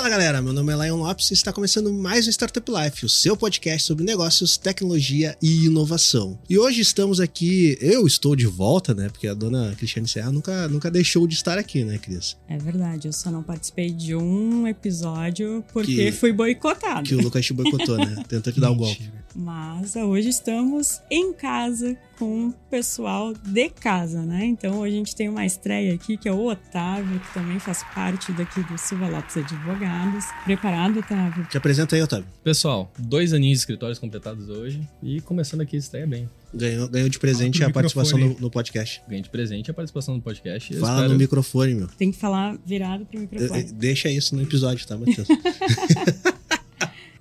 Fala galera, meu nome é Lion Lopes e está começando mais um Startup Life, o seu podcast sobre negócios, tecnologia e inovação. E hoje estamos aqui, eu estou de volta, né? Porque a dona Cristiane Serra nunca, nunca deixou de estar aqui, né, Cris? É verdade, eu só não participei de um episódio porque Que- fui boicotado. Que o Lucas te boicotou, né? Tentou te dar o golpe. Mas hoje estamos em casa com o pessoal de casa, né? Então hoje a gente tem uma estreia aqui que é o Otávio, que também faz parte daqui do Silva Lopes Advogados. Preparado, Otávio? Te apresenta aí, Otávio. Pessoal, dois aninhos de escritórios completados hoje e começando aqui a estreia bem. Ganhou, ganhou de presente Fala a participação no, no podcast. Ganhei de presente a participação no podcast. eu Fala espero- no microfone, meu. Tem que falar virado pro Eh, microfone. eh, Deixa isso no episódio, tá, Matheus?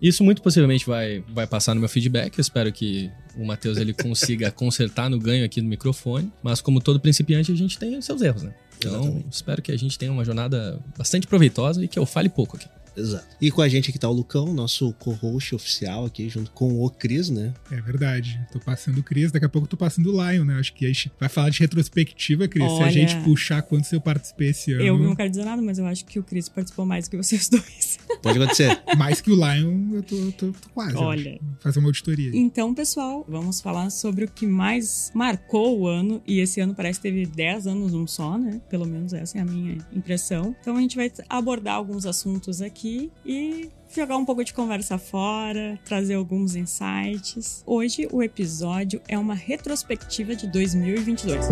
Isso muito possivelmente vai, vai passar no meu feedback. Eu espero que o Matheus ele consiga consertar no ganho aqui no microfone. Mas como todo principiante, a gente tem os seus erros, né? Então, Exatamente. espero que a gente tenha uma jornada bastante proveitosa e que eu fale pouco aqui. Exato. E com a gente aqui tá o Lucão, nosso co-host oficial aqui, junto com o Cris, né? É verdade. Tô passando o Cris, daqui a pouco eu tô passando o Lion, né? Acho que a gente vai falar de retrospectiva, Cris. Se a Olha. gente puxar quantos eu participei esse ano, Eu não quero dizer nada, mas eu acho que o Cris participou mais que vocês dois. Pode acontecer. mais que o Lion, eu tô, tô- tô quase. Olha. Fazer uma auditoria. Então, pessoal, vamos falar sobre o que mais marcou o ano. E esse ano parece que teve 10 anos um só, né? Pelo menos essa é a minha impressão. Então a gente vai abordar alguns assuntos aqui e jogar um pouco de conversa fora, trazer alguns insights. Hoje o episódio é uma retrospectiva de 2022.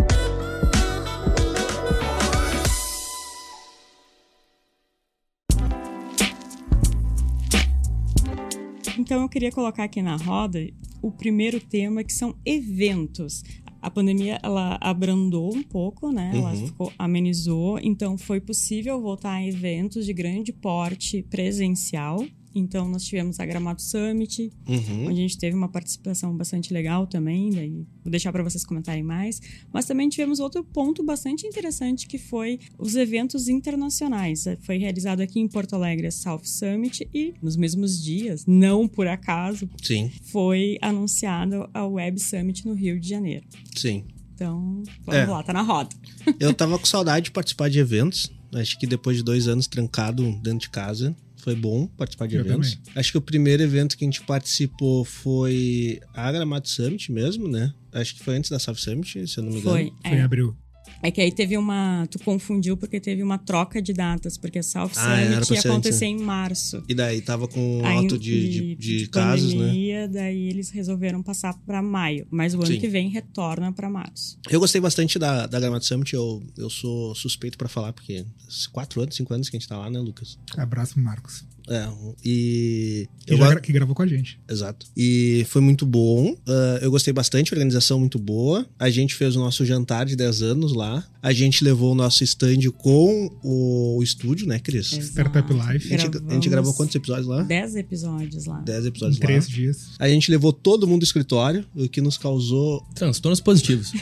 Então eu queria colocar aqui na roda o primeiro tema que são eventos. A pandemia ela abrandou um pouco, né? Ela Uhum. ficou, amenizou, então foi possível voltar a eventos de grande porte presencial. Então nós tivemos a Gramado Summit, Uhum. onde a gente teve uma participação bastante legal também, daí vou deixar para vocês comentarem mais. Mas também tivemos outro ponto bastante interessante que foi os eventos internacionais. Foi realizado aqui em Porto Alegre a South Summit e nos mesmos dias, não por acaso, Sim, foi anunciada a Web Summit no Rio de Janeiro. sim. Então, vamos É. lá, tá na roda. Eu tava com saudade de participar de eventos. Acho que depois de dois anos trancado dentro de casa, foi bom participar de Eu eventos. Acho que o primeiro evento que a gente participou foi a Gramado Summit mesmo, né? Acho que foi antes da South Summit, se eu não me engano. Foi. Foi em É. abril. É que aí teve uma. Tu confundiu porque teve uma troca de datas, porque a South Ah, Summit ia acontecer né? em março. E daí tava com Aí, alto de, de, de casos, né? pandemia, Daí eles resolveram passar pra maio. Mas o ano Sim. que vem retorna pra março. Eu gostei bastante da, da Gramado Summit, eu, eu sou suspeito pra falar, porque quatro anos, cinco anos que a gente tá lá, né, Lucas? Abraço Marcos. É, e... Que, eu gra- que gravou com a gente. Exato. E foi muito bom. Ah, eu gostei bastante, organização muito boa. A gente fez o nosso jantar de 10 anos lá. A gente levou o nosso stand com o, estúdio, né, Cris? Exato. Startup Life. A gente, a gente gravou quantos episódios lá? Dez episódios lá. 10 Em episódios lá. três dias. A gente levou todo mundo do escritório, o que nos causou. Transtornos positivos.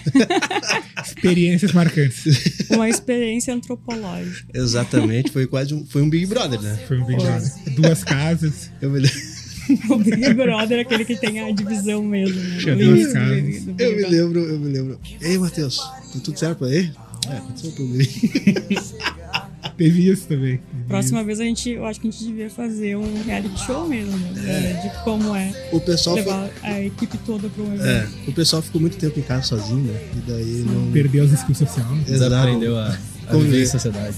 Experiências marcantes. Uma experiência antropológica. Exatamente, foi quase um, foi um Big Brother, né? Foi um Big Brother. Duas casas. Eu me, le- O Big Brother é aquele que tem a divisão mesmo. Né? Big eu me lembro, eu me lembro. Ei, Matheus, tá tudo certo aí? É, aconteceu tudo aí. Teve isso também. Teve Próxima vez a gente, eu acho que a gente devia fazer um reality show mesmo, né? De como é O pessoal, foi, levar a equipe toda pra um evento. é, o pessoal ficou muito tempo em casa sozinho, né? E daí não. isso. Perdeu os skills sociais. né? Exato. Desaprendeu a, a Conviver. viver em sociedade.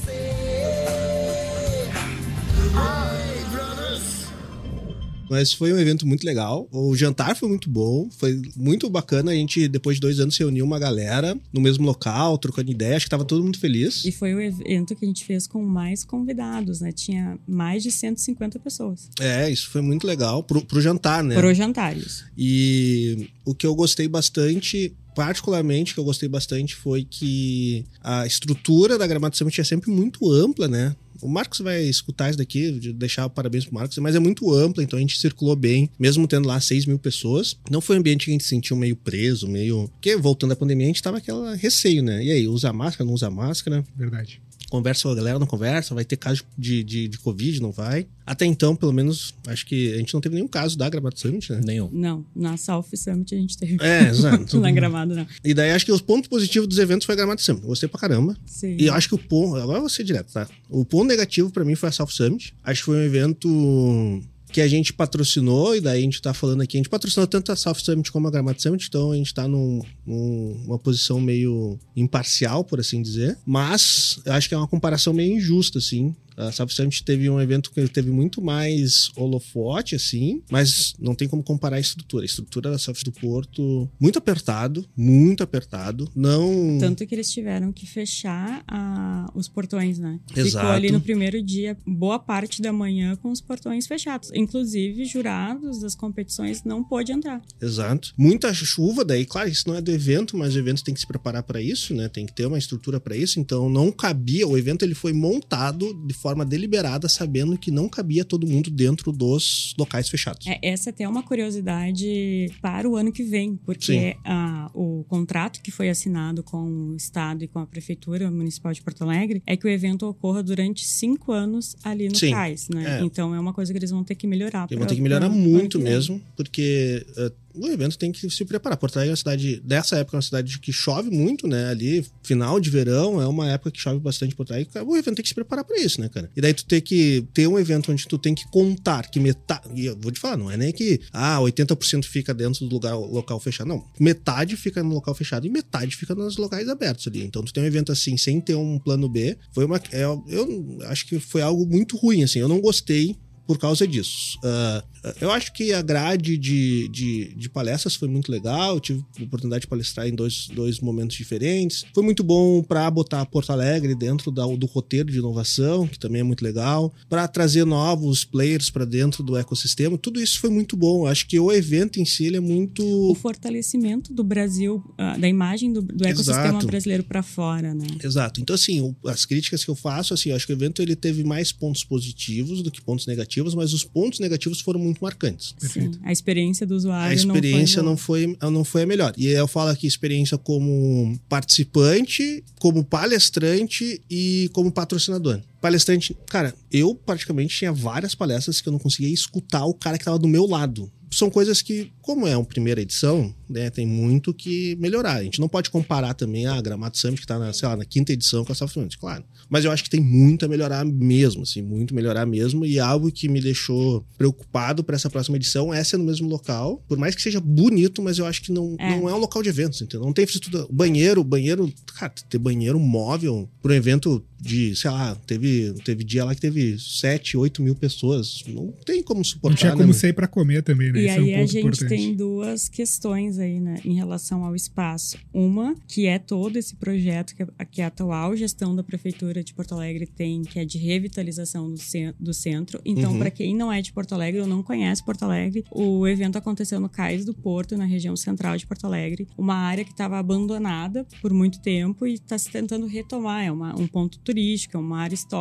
Mas foi um evento muito legal. O jantar foi muito bom, foi muito bacana. A gente, depois de dois anos, reuniu uma galera no mesmo local, trocando ideia. Acho que tava todo mundo feliz. E foi o evento que a gente fez com mais convidados, né? Tinha mais de 150 pessoas. É, isso foi muito legal pro, pro jantar, né? Para os jantares. E o que eu gostei bastante, particularmente, que eu gostei bastante foi que a estrutura da Gramado Summit é sempre muito ampla, né? O Marcos vai escutar isso daqui, de deixar parabéns pro Marcos, mas é muito ampla, então a gente circulou bem, mesmo tendo lá 6 mil pessoas. Não foi um ambiente que a gente se sentiu meio preso, meio. Porque voltando à pandemia, a gente tava aquela receio, né? E aí, usa máscara, não usa máscara? Verdade. Conversa com a galera, não conversa, vai ter caso de, de, de Covid, não vai. Até então, pelo menos, acho que a gente não teve nenhum caso da Gramado Summit, né? Nenhum. Não, na South Summit a gente teve. É, exato. Na Gramado, não. E daí acho que os pontos positivos dos eventos foi a Gramado Summit. Gostei pra caramba. Sim. E eu acho que o ponto. Agora eu vou ser direto, tá? O ponto negativo pra mim foi a South Summit. Acho que foi um evento que a gente patrocinou, e daí a gente tá falando aqui. A gente patrocinou tanto a South Summit como a Gramado Summit, então a gente tá num, num- numa posição meio imparcial, por assim dizer. Mas eu acho que é uma comparação meio injusta, assim. A South Summit teve um evento que teve muito mais holofote, assim, mas não tem como comparar a estrutura. A estrutura da South do Porto, muito apertado, muito apertado. Não. Tanto que eles tiveram que fechar a- os portões, né? Ficou Exato. ali no primeiro dia, boa parte da manhã, com os portões fechados. Inclusive, jurados das competições não pôde entrar. Exato. Muita chuva, daí, claro, isso não é do evento, mas o evento tem que se preparar para isso, né? Tem que ter uma estrutura para isso, então não cabia, o evento ele foi montado de forma deliberada, sabendo que não cabia todo mundo dentro dos locais fechados. É, essa até é uma curiosidade para o ano que vem, porque a- o contrato que foi assinado com o Estado e com a Prefeitura Municipal de Porto Alegre é que o evento ocorra durante cinco anos ali no Sim, cais, né? é. Então é uma coisa que eles vão ter que melhorar. E pra- vão ter que melhorar muito mesmo, porque eh, o evento tem que se preparar. Porto Alegre é uma cidade, dessa época, é uma cidade que chove muito, né? Ali, final de verão, é uma época que chove bastante Porto Alegre. O evento tem que se preparar para isso, né, cara? E daí tu tem que ter um evento onde tu tem que contar que metade. E eu vou te falar, não é nem que, ah, 80% fica dentro do lugar, local fechado. Não. Metade fica no local fechado e metade fica nos locais abertos ali. Então tu tem um evento assim, sem ter um plano B. Foi uma. é, eu acho que foi algo muito ruim, assim. Eu não gostei por causa disso. Ah, eu acho que a grade de, de, de palestras foi muito legal. Eu tive a oportunidade de palestrar em dois, dois momentos diferentes. Foi muito bom para botar Porto Alegre dentro da- do roteiro de inovação, que também é muito legal. Para trazer novos players para dentro do ecossistema. Tudo isso foi muito bom. Eu acho que o evento em si ele é muito. O fortalecimento do Brasil, ah, da imagem do, do ecossistema Exato. brasileiro para fora, né? Exato. Então, assim, as críticas que eu faço, assim, eu acho que o evento ele teve mais pontos positivos do que pontos negativos, mas os pontos negativos foram muito marcantes. Sim, a experiência do usuário A experiência não não foi, foi, não foi a melhor. E eu falo aqui experiência como participante, como palestrante e como patrocinador. Palestrante, cara, eu praticamente tinha várias palestras que eu não conseguia escutar o cara que tava do meu lado. São coisas que, como é uma primeira edição, né, tem muito que melhorar. A gente não pode comparar também a Gramado Summit, que tá na, sei lá, na quinta edição com a South Summit, claro. Mas eu acho que tem muito a melhorar mesmo, assim, muito melhorar mesmo. E algo que me deixou preocupado para essa próxima edição é ser no mesmo local. Por mais que seja bonito, mas eu acho que não É. não é um local de eventos, entendeu? Não tem infraestrutura. Banheiro, banheiro, cara, ter banheiro móvel para um evento de, sei lá, teve, teve dia lá que teve 7, 8 mil pessoas. Não tem como Não suportar. tinha né, como mano? sair pra comer também, né? E Isso é um aí a gente importante. tem duas questões aí, né, em relação ao espaço. Uma, que é todo esse projeto que a, que a atual gestão da Prefeitura de Porto Alegre tem, que é de revitalização do, cen- do centro. Então, Uhum. para quem não é de Porto Alegre ou não conhece Porto Alegre, o evento aconteceu no Cais do Porto, na região central de Porto Alegre. Uma área que estava abandonada por muito tempo e está se tentando retomar. É uma- um ponto turístico, é uma área histórica.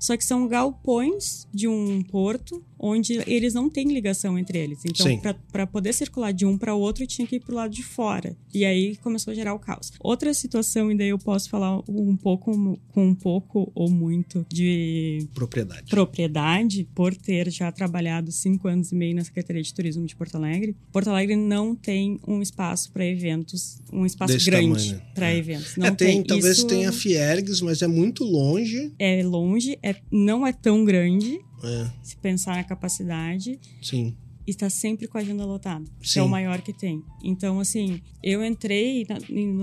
Só que são galpões de um porto onde eles não têm ligação entre eles. Então, para poder circular de um para o outro, tinha que ir pro lado de fora. E aí começou a gerar o caos. Outra situação, e daí eu posso falar um pouco, com um pouco ou muito de Propriedade. propriedade, por ter já trabalhado cinco anos e meio na Secretaria de Turismo de Porto Alegre, Porto Alegre não tem um espaço para eventos, um espaço Desse grande né? para É. eventos. Não É, tem, tem. talvez Isso tenha Fiergs, mas é muito longe. é longe, é, não é tão grande, É, se pensar na capacidade, sim. está sempre com a agenda lotada. Sim. É o maior que tem. Então, assim, eu entrei na,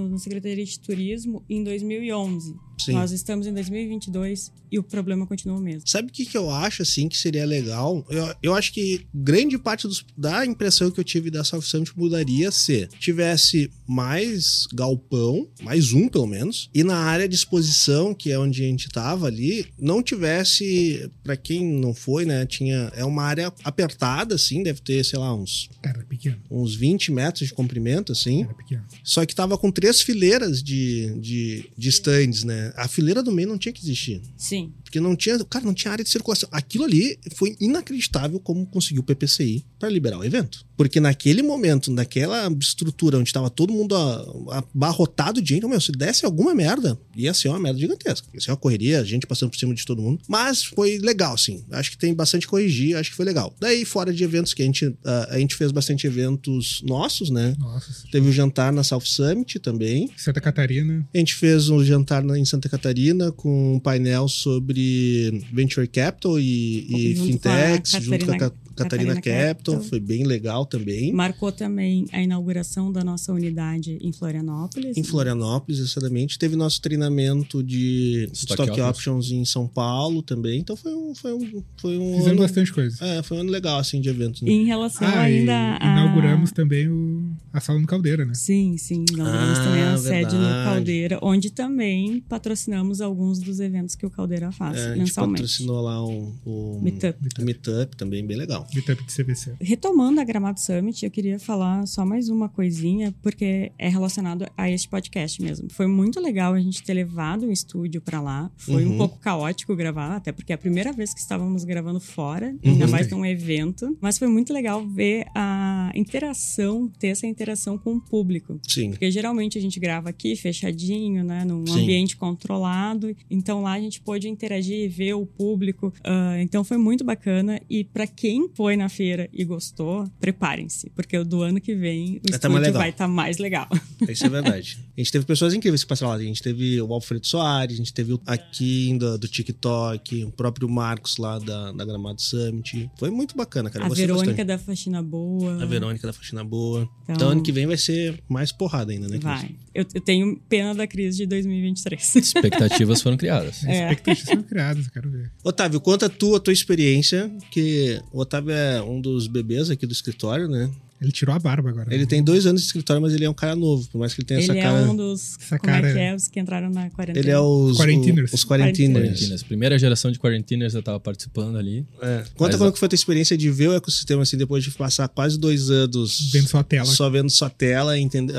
na Secretaria de Turismo em 2011. Sim. Nós estamos em 2022 e o problema continua o mesmo. Sabe o que, que eu acho, assim, que seria legal? Eu, eu acho que grande parte dos- da impressão que eu tive da South Summit mudaria se tivesse mais galpão, mais um pelo menos, e na área de exposição, que é onde a gente tava ali, não tivesse, pra quem não foi, né, tinha, é uma área apertada, assim, deve ter, sei lá, uns, Era pequeno. uns 20 metros de comprimento, assim, Era pequeno. só que tava com três fileiras de, de, de stands, né? A fileira do meio não tinha que existir. Sim. Porque não tinha, cara, não tinha área de circulação. Aquilo ali foi inacreditável como conseguiu o PPCI para liberar o evento. Porque naquele momento, naquela estrutura onde estava todo mundo a- abarrotado de gente, meu, se desse alguma merda, ia ser uma merda gigantesca. Ia ser uma correria, a gente passando por cima de todo mundo. Mas foi legal, sim. Acho que tem bastante corrigir, acho que foi legal. Daí, fora de eventos que a gente, ah, a gente fez bastante eventos nossos, né? Nossa. Teve o jantar na South Summit também. Santa Catarina. A gente fez um jantar em Santa Catarina com um painel sobre Venture Capital e, e Junto com Fintechs, junto com a Catarina- Ca- Catarina, Capital. Capital. Foi bem legal também. Marcou também a inauguração da nossa unidade em Florianópolis. Em Florianópolis, exatamente. Teve nosso treinamento de Stock Stock, Options. Options em São Paulo também. Então foi um, foi um, foi um Fizemos ano. bastante coisa. É, foi um ano legal, assim, de eventos. né? E em relação Ah, e ainda a... inauguramos também o, a sala no Caldeira, né? Sim, sim. Inauguramos Ah, também a sede no verdade. Caldeira, onde também patrocinamos alguns dos eventos que o Caldeira faz É, a gente mensalmente. patrocinou lá um, um Meetup. meetup também, bem legal. Meetup de CVC. Retomando a Gramado Summit, eu queria falar só mais uma coisinha, porque é relacionado a este podcast mesmo. Foi muito legal a gente ter levado um estúdio pra lá. Foi Uhum. um pouco caótico gravar, até porque é a primeira vez que estávamos gravando fora, ainda Uhum. mais num evento. Mas foi muito legal ver a interação, ter essa interação com o público. Sim. Porque geralmente a gente grava aqui fechadinho, né? Num Sim. ambiente controlado. Então lá a gente pôde interagir e ver o público. Ah, então foi muito bacana. E pra quem foi na feira e gostou, preparem-se. Porque do ano que vem o Vai tá estúdio legal. vai estar mais legal. Isso é verdade. A gente teve pessoas incríveis que passaram lá. A gente teve o Alfredo Soares, a gente teve o Akin do, do TikTok, o próprio Marcos lá da, da Gramado Summit. Foi muito bacana, cara. A Verônica bastante. da Faxina Boa. A Verônica da Faxina Boa. Então, Então- ano que vem vai ser mais porrada ainda, né? Cris? Vai. Eu, eu tenho pena da crise de 2023. Expectativas foram criadas. É. Expectativas são criadas, quero ver. Otávio, conta tu a tua experiência, que o Otávio é um dos bebês aqui do escritório, né? Ele tirou a barba agora. Ele né? tem dois anos de escritório, mas ele é um cara novo, por mais que ele tenha essa Ele é cara. um dos. Essa como é cara- que é? Os que entraram na quarentena. Ele é os Quarentiners. o- os quarentiners. Quarentinas. Primeira geração de quarentinas eu tava participando ali. É. Conta Mas, como que foi a tua experiência de ver o ecossistema assim, depois de passar quase dois anos Vendo sua tela. só vendo sua tela,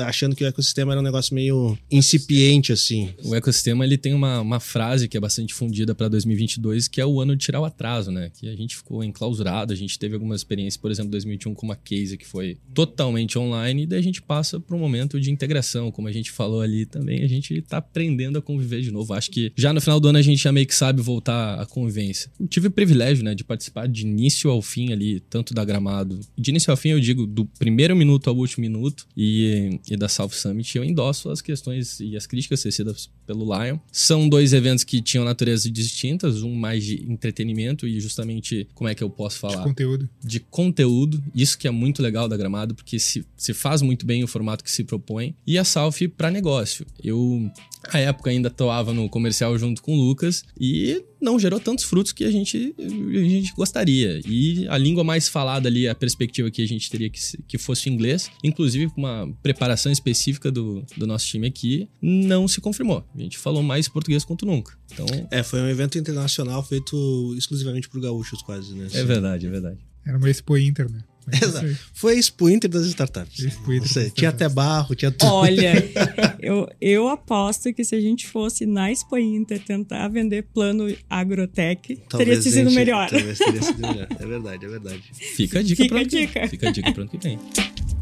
achando que o ecossistema era um negócio meio incipiente, assim. O ecossistema ele tem uma, uma frase que é bastante difundida para 2022, que é o ano de tirar o atraso, né? Que a gente ficou enclausurado, a gente teve algumas experiências, por exemplo, 2021 com uma case que foi totalmente online, e daí a gente passa para um momento de integração, como a gente falou ali também, a gente tá aprendendo a conviver de novo. Acho que já no final do ano a gente já meio que sabe voltar à convivência. Eu tive o privilégio, né, de participar de início ao fim ali, tanto da Gramado, de início ao fim eu digo do primeiro minuto ao último minuto, e, e da South Summit, eu endosso as questões e as críticas tecidas pelo Lion. São dois eventos que tinham naturezas distintas, um mais de entretenimento e justamente, como é que eu posso de falar? conteúdo. de conteúdo. Isso que é muito legal da Gramado, porque se, se faz muito bem o formato que se propõe. E a Salf para negócio. Eu, à época, ainda atuava no comercial junto com o Lucas e não gerou tantos frutos que a gente, a gente gostaria. E a língua mais falada ali, a perspectiva que a gente teria que, que fosse o inglês, inclusive com uma preparação específica do, do nosso time aqui, não se confirmou. A gente falou mais português quanto nunca. Então, É, foi um evento internacional feito exclusivamente por gaúchos, quase, né? é verdade, é verdade. Era uma Expo Inter, né? Exato. Foi a Expo Inter das startups. Expo Inter tinha startups. até barro, tinha tudo. Olha, eu, eu aposto que se a gente fosse na Expo Inter tentar vender plano agrotech, teria sido gente- melhor. Talvez teria sido melhor. É verdade, é verdade. Fica a dica Fica pra a ano que vem. dica. Fica a dica pra ano que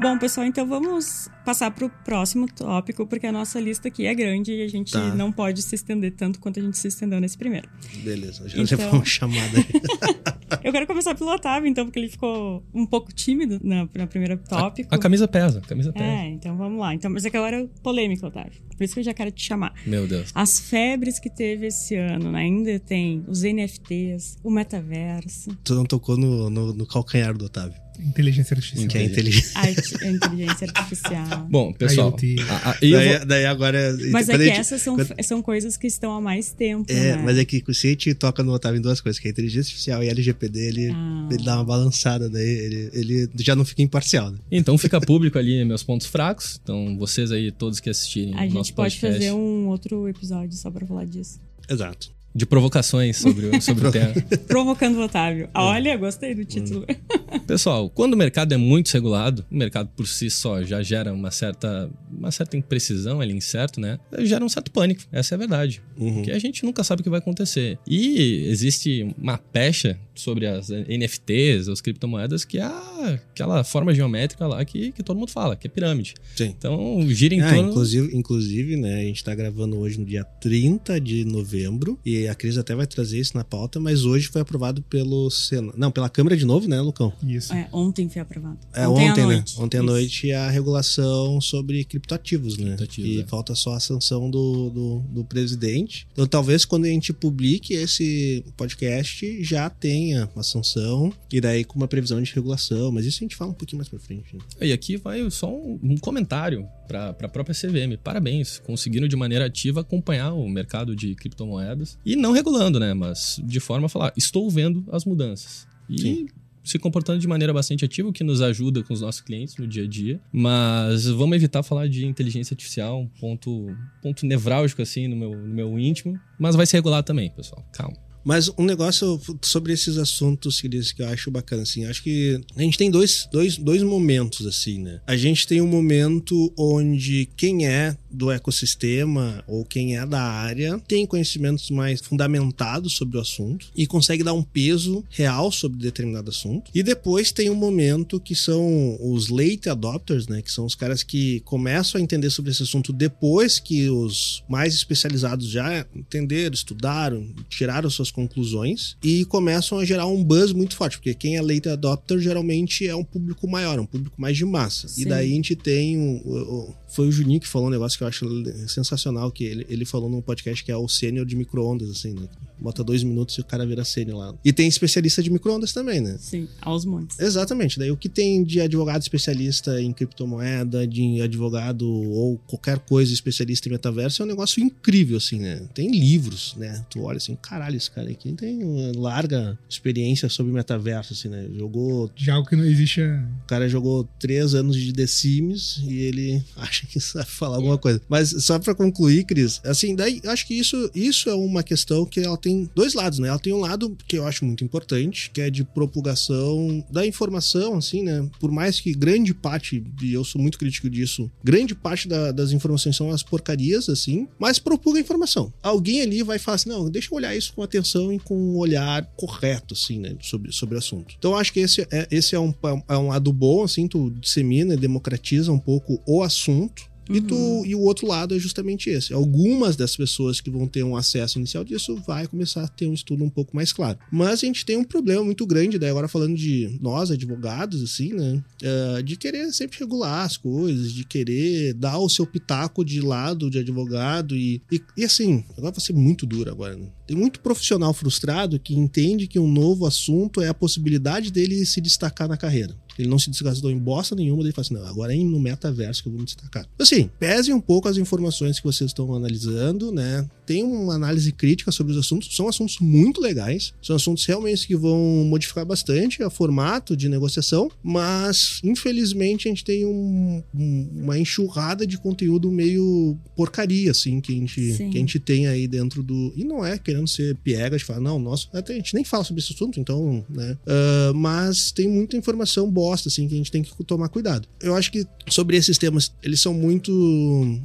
Bom, pessoal, então vamos passar para o próximo tópico, porque a nossa lista aqui é grande e a gente Tá. não pode se estender tanto quanto a gente se estendeu nesse primeiro. Beleza, já Então- levou uma chamada aí. Eu quero começar pelo Otávio, então, porque ele ficou um pouco tímido na, na primeira tópico. A, a camisa pesa, a camisa pesa. É, então vamos lá. Então, mas é que agora é polêmica, Otávio. Por isso que eu já quero te chamar. Meu Deus. As febres que teve esse ano, né? Ainda tem os NFTs, o metaverso, tu não tocou no, no, no calcanhar do Otávio, Inteligência artificial. que é inteligente. a art- a inteligência artificial. Bom, pessoal. A- a- eu vou- Daí, daí agora. Mas é que essas são, quando- são coisas que estão há mais tempo, É, né? mas é que se a gente toca no Otávio em duas coisas, que é inteligência artificial e LGPD, ele, Ah. ele dá uma balançada, daí ele, ele já não fica imparcial, né? Então fica público ali meus pontos fracos. Então vocês aí, todos que assistirem A o gente pode podcast. fazer um outro episódio só pra falar disso. Exato. De provocações sobre, o- sobre o tema. Provocando o Otávio. Olha, gostei do título. Pessoal, quando o mercado é muito regulado, o mercado por si só já gera uma certa, uma certa imprecisão, ele é incerto, né? Gera um certo pânico, essa é a verdade. Uhum. Porque a gente nunca sabe o que vai acontecer. E existe uma pecha sobre as NFTs, as criptomoedas, que é aquela forma geométrica lá que, que todo mundo fala, que é pirâmide. Sim. Então, gira em Ah, torno... inclusive, inclusive, né, a gente tá gravando hoje no dia 30 de novembro, e a Cris até vai trazer isso na pauta, mas hoje foi aprovado pelo Senado. Não, pela Câmara de novo, né, Lucão? Isso. É, ontem foi aprovado. É, ontem, à né? Ontem à noite a regulação sobre criptoativos, né? Criptoativos, e é. falta só a sanção do, do, do presidente. Então talvez quando a gente publique esse podcast já tenha uma sanção e daí com uma previsão de regulação. Mas isso a gente fala um pouquinho mais pra frente. né? E aqui vai só um, um comentário para a própria CVM. Parabéns, conseguindo de maneira ativa acompanhar o mercado de criptomoedas e não regulando, né? Mas de forma a falar, estou vendo as mudanças. E Sim. se comportando de maneira bastante ativa, o que nos ajuda com os nossos clientes no dia a dia. Mas vamos evitar falar de inteligência artificial, um ponto, ponto nevrálgico assim no meu, no meu íntimo. Mas vai se regular também, pessoal. Calma. Mas um negócio sobre esses assuntos que eu acho bacana, assim, acho que a gente tem dois, dois, dois momentos, assim, né? A gente tem um momento onde quem é do ecossistema ou quem é da área tem conhecimentos mais fundamentados sobre o assunto e consegue dar um peso real sobre determinado assunto. E depois tem um momento que são os late adopters, né? Que são os caras que começam a entender sobre esse assunto depois que os mais especializados já entenderam, estudaram, tiraram suas conclusões e começam a gerar um buzz muito forte, porque quem é late adopter geralmente é um público maior, um público mais de massa. Sim. E daí a gente tem um, foi o Juninho que falou um negócio que eu acho sensacional, que ele, ele falou num podcast que é o sênior de micro-ondas, assim, né? Bota dois minutos e o cara vira sênior lá. E tem especialista de micro-ondas também, né? Sim, aos montes. Exatamente. Daí o que tem de advogado especialista em criptomoeda, de advogado ou qualquer coisa especialista em metaverso é um negócio incrível, assim, né? Tem livros, né? Tu olha assim, caralho, esse cara aqui tem uma larga experiência sobre metaverso, assim, né? Jogou. De algo que não existe. é- O cara jogou três anos de The Sims e ele acha que sabe falar alguma coisa. Mas só pra concluir, Cris, assim, daí eu acho que isso, isso é uma questão que ela tem dois lados, né? Ela tem um lado que eu acho muito importante, que é de propagação da informação, assim, né? Por mais que grande parte, e eu sou muito crítico disso, grande parte da- das informações são as porcarias, assim, mas propaga a informação. Alguém ali vai falar assim, não, deixa eu olhar isso com atenção e com um olhar correto, assim, né? Sobre, sobre o assunto. Então acho que esse é, esse é, um, é um lado bom, assim, tu dissemina e democratiza um pouco o assunto. E, tu, e o outro lado é justamente esse. Algumas das pessoas que vão ter um acesso inicial disso vai começar a ter um estudo um pouco mais claro. Mas a gente tem um problema muito grande, daí agora falando de nós, advogados, assim, né? eh, de querer sempre regular as coisas, de querer dar o seu pitaco de lado de advogado. E, e, e assim, agora vai ser muito duro agora, né? Tem muito profissional frustrado que entende que um novo assunto é a possibilidade dele se destacar na carreira. Ele não se desgastou em bosta nenhuma, daí ele fala assim: não, agora é no metaverso que eu vou me destacar. Assim, pesem um pouco as informações que vocês estão analisando, né? Tem uma análise crítica sobre os assuntos, são assuntos muito legais, são assuntos realmente que vão modificar bastante o formato de negociação, mas infelizmente a gente tem um- um- uma enxurrada de conteúdo meio porcaria, assim, que a, gente, Sim. que a gente tem aí dentro do. E não é querendo ser piega de falar, não, nossa, até a gente nem fala sobre esse assunto, então, né? Ah, mas tem muita informação bosta, assim, que a gente tem que tomar cuidado. Eu acho que sobre esses temas, eles são muito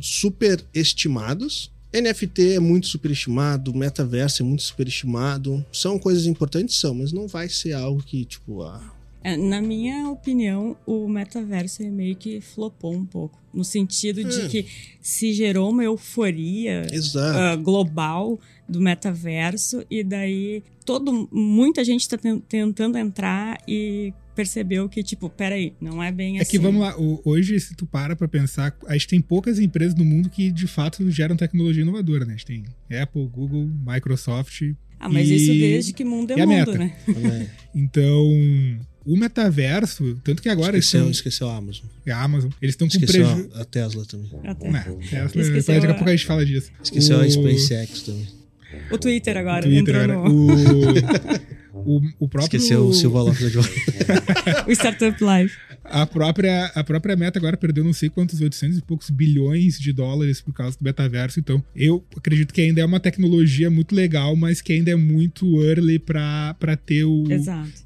superestimados. NFT é muito superestimado, metaverso é muito superestimado. São coisas importantes, são, mas não vai ser algo que, tipo, ah, É, na minha opinião, o metaverso meio que flopou um pouco. No sentido de Hum. que se gerou uma euforia ah, global do metaverso e daí todo muita gente está tentando entrar e percebeu que tipo peraí não é bem É assim que vamos lá, o- hoje, se tu para pra pensar, a gente tem poucas empresas no mundo que de fato geram tecnologia inovadora, né? A gente tem Apple, Google, Microsoft. ah mas e- isso desde que mundo é e a mundo meta? né Né? Então, o metaverso, tanto que agora esqueceu, eles esqueceu a Amazon. estão. A Amazon, eles estão com Esqueceu prejuízo. a Tesla também. Né, Tesla, Esqueceu depois daqui a a- pouco a gente fala disso. Esqueceu a O- SpaceX também. o Twitter agora Twitter, entrou agora. no O, o, o próprio. Esqueceu o Silva Lopes de o Startup Live A própria, a própria meta agora perdeu não sei quantos 800 e poucos bilhões de dólares por causa do metaverso. Então, eu acredito que ainda é uma tecnologia muito legal, mas que ainda é muito early para ter o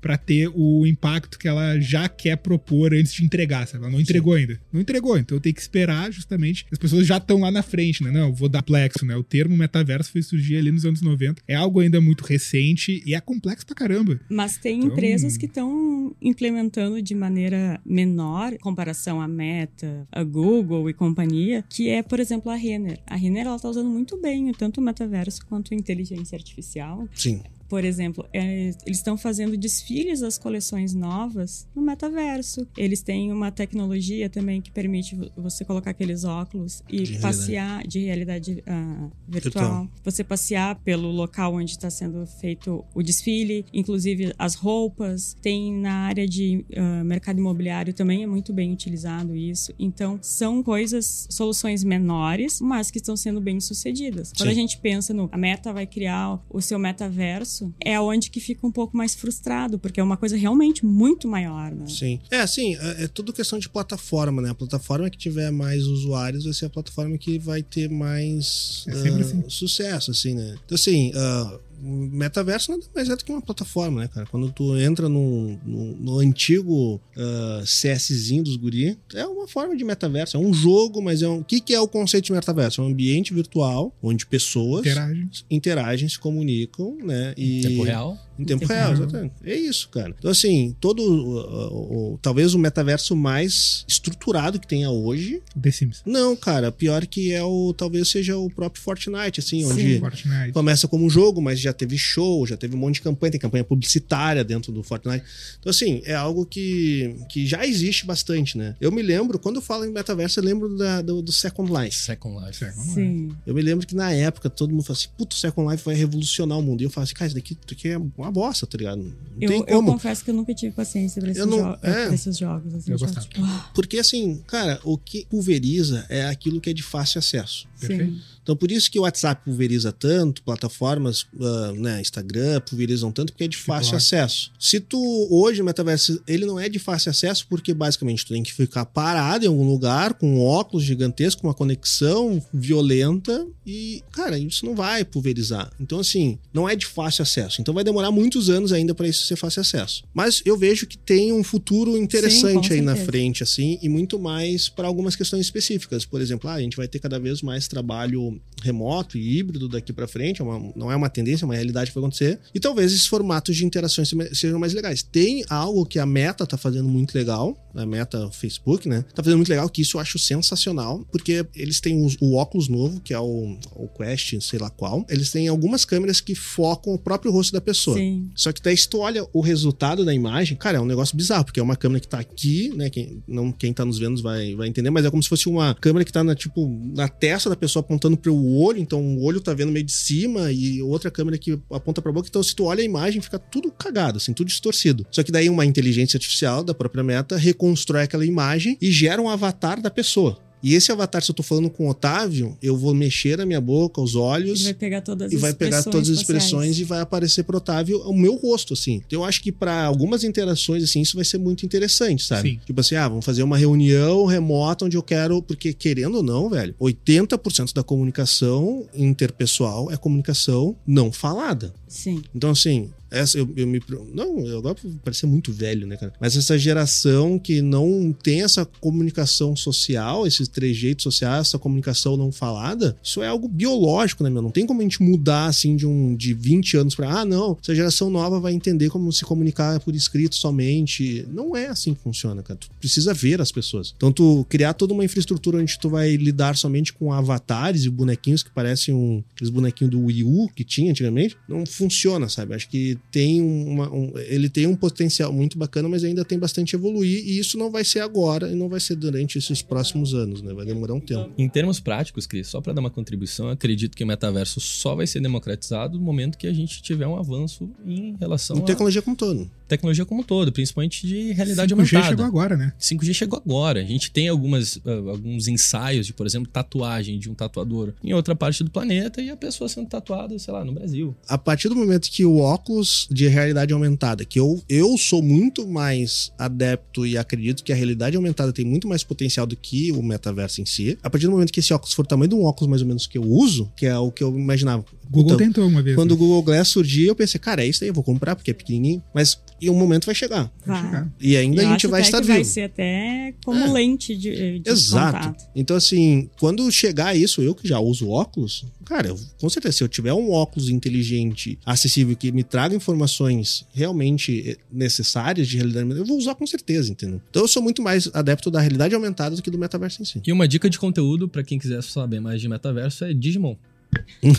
para ter o impacto que ela já quer propor antes de entregar. Sabe? Ela não entregou Sim. ainda. Não entregou, então tem que esperar justamente. As pessoas já estão lá na frente, né? Não, vou dar plexo, né? O termo metaverso foi surgir ali nos anos 90. É algo ainda muito recente e é complexo pra caramba. Mas tem então... empresas que estão implementando de maneira menor, em comparação à Meta, a Google e companhia, que é, por exemplo, a Renner. A Renner ela tá usando muito bem tanto o metaverso quanto a inteligência artificial. Sim por exemplo, é, eles estão fazendo desfiles das coleções novas no metaverso. Eles têm uma tecnologia também que permite você colocar aqueles óculos e de passear realidade. de realidade uh, virtual. virtual. Você passear pelo local onde está sendo feito o desfile, inclusive as roupas. Tem na área de uh, mercado imobiliário também é muito bem utilizado isso. Então, são coisas, soluções menores, mas que estão sendo bem sucedidas. Sim. Quando a gente pensa no a Meta vai criar o seu metaverso, isso, é onde que fica um pouco mais frustrado, porque é uma coisa realmente muito maior, né? Sim. É, assim, é, é tudo questão de plataforma, né? A plataforma que tiver mais usuários vai ser a plataforma que vai ter mais é uh, assim. sucesso, assim, né? Então, assim, uh, metaverso nada mais é do que uma plataforma, né, cara? Quando tu entra no, no, no antigo uh, CSzinho dos guri, é uma forma de metaverso. É um jogo, mas é um... O que, que é o conceito de metaverso? É um ambiente virtual onde pessoas interagem, interagem se comunicam, né? E... Tempo real em tempo, tempo real, real, exatamente. É isso, cara. Então, assim, todo. O, o, talvez o metaverso mais estruturado que tenha hoje. The Sims. Não, cara. Pior que é o. Talvez seja o próprio Fortnite, assim, Sim. onde Fortnite. começa como um jogo, mas já teve show, já teve um monte de campanha, tem campanha publicitária dentro do Fortnite. Então, assim, é algo que, que já existe bastante, né? Eu me lembro, quando eu falo em metaverso, eu lembro da, do, do, Second Life. Second Life. Second Sim. Eu me lembro que na época todo mundo falou assim: puto, Second Life vai revolucionar o mundo. E eu falo assim, cara, isso daqui, isso daqui é uma bosta, tá ligado? Não eu, tem como. Eu confesso que eu nunca tive paciência pra esses, não, jo é, esses jogos. Assim, eu gostava. Tipo, Porque assim, cara, o que pulveriza é aquilo que é de fácil acesso. Perfeito. Então, por isso que o WhatsApp pulveriza tanto, plataformas, uh, né, Instagram pulverizam tanto, porque é de fácil claro. acesso. Se tu, hoje, o metaverso, ele não é de fácil acesso, porque basicamente tu tem que ficar parado em algum lugar, com um óculos gigantesco, uma conexão violenta, e, cara, isso não vai pulverizar. Então, assim, não é de fácil acesso. Então, vai demorar muitos anos ainda para isso ser fácil acesso. Mas eu vejo que tem um futuro interessante Sim, aí na frente, assim, e muito mais para algumas questões específicas. Por exemplo, ah, a gente vai ter cada vez mais trabalho remoto e híbrido daqui para frente, é uma, não é uma tendência, é uma realidade que vai acontecer. E talvez esses formatos de interações sejam mais legais. Tem algo que a Meta tá fazendo muito legal, a Meta Facebook, né? Tá fazendo muito legal, que isso eu acho sensacional, porque eles têm o, o óculos novo, que é o, o Quest, sei lá qual. Eles têm algumas câmeras que focam o próprio rosto da pessoa. Sim. Só que daí, se tu olha o resultado da imagem, cara, é um negócio bizarro, porque é uma câmera que tá aqui, né? Quem, não, quem tá nos vendo vai, vai entender, mas é como se fosse uma câmera que tá na, tipo, na testa da pessoa apontando pro olho, então o olho tá vendo meio de cima e outra câmera que aponta pra boca. Então, se tu olha a imagem, fica tudo cagado, assim, tudo distorcido. Só que daí uma inteligência artificial da própria meta reconstrói aquela imagem e gera um avatar da pessoa. E esse avatar, se eu tô falando com o Otávio, eu vou mexer a minha boca, os olhos. E vai pegar todas as E vai pegar todas as expressões e vai aparecer pro Otávio o meu rosto, assim. Então eu acho que para algumas interações, assim, isso vai ser muito interessante, sabe? Sim. Tipo assim, ah, vamos fazer uma reunião remota onde eu quero. Porque, querendo ou não, velho, 80% da comunicação interpessoal é comunicação não falada. Sim. Então, assim, essa eu, eu me. Não, eu agora parecer muito velho, né, cara? Mas essa geração que não tem essa comunicação social, esses trejeitos sociais, essa comunicação não falada, isso é algo biológico, né, meu? Não tem como a gente mudar assim de um de 20 anos para ah, não, essa geração nova vai entender como se comunicar por escrito somente. Não é assim que funciona, cara. Tu precisa ver as pessoas. Então, tu criar toda uma infraestrutura onde tu vai lidar somente com avatares e bonequinhos que parecem um, aqueles bonequinhos do Wii U que tinha antigamente, não funciona, sabe? Acho que tem uma, um, ele tem um potencial muito bacana, mas ainda tem bastante a evoluir e isso não vai ser agora e não vai ser durante esses próximos anos, né? Vai demorar um tempo. Em termos práticos, Cris, só para dar uma contribuição, acredito que o metaverso só vai ser democratizado no momento que a gente tiver um avanço em relação em tecnologia como todo tecnologia como um todo, principalmente de realidade 5G aumentada. chegou agora, né? 5G chegou agora. A gente tem algumas, uh, alguns ensaios de, por exemplo, tatuagem de um tatuador em outra parte do planeta e a pessoa sendo tatuada, sei lá, no Brasil. A partir do momento que o óculos de realidade aumentada, que eu, eu sou muito mais adepto e acredito que a realidade aumentada tem muito mais potencial do que o metaverso em si, a partir do momento que esse óculos for o tamanho de um óculos mais ou menos que eu uso, que é o que eu imaginava. Google Puta, tentou uma vez. Quando né? o Google Glass surgiu, eu pensei, cara, é isso aí, eu vou comprar porque é pequenininho. Mas e um momento vai chegar. Vai. chegar. E ainda Eu a gente acho vai até estar que vivo. Vai ser até como É. lente de, de Exato. contato. Então, assim, quando chegar isso, eu que já uso óculos, cara, eu- com certeza, se eu tiver um óculos inteligente, acessível, que me traga informações realmente eh, necessárias de realidade, aumentada, eu vou usar com certeza, entendeu? Então, eu sou muito mais adepto da realidade aumentada do que do metaverso em si. E uma dica de conteúdo pra quem quiser saber mais de metaverso é Digimon.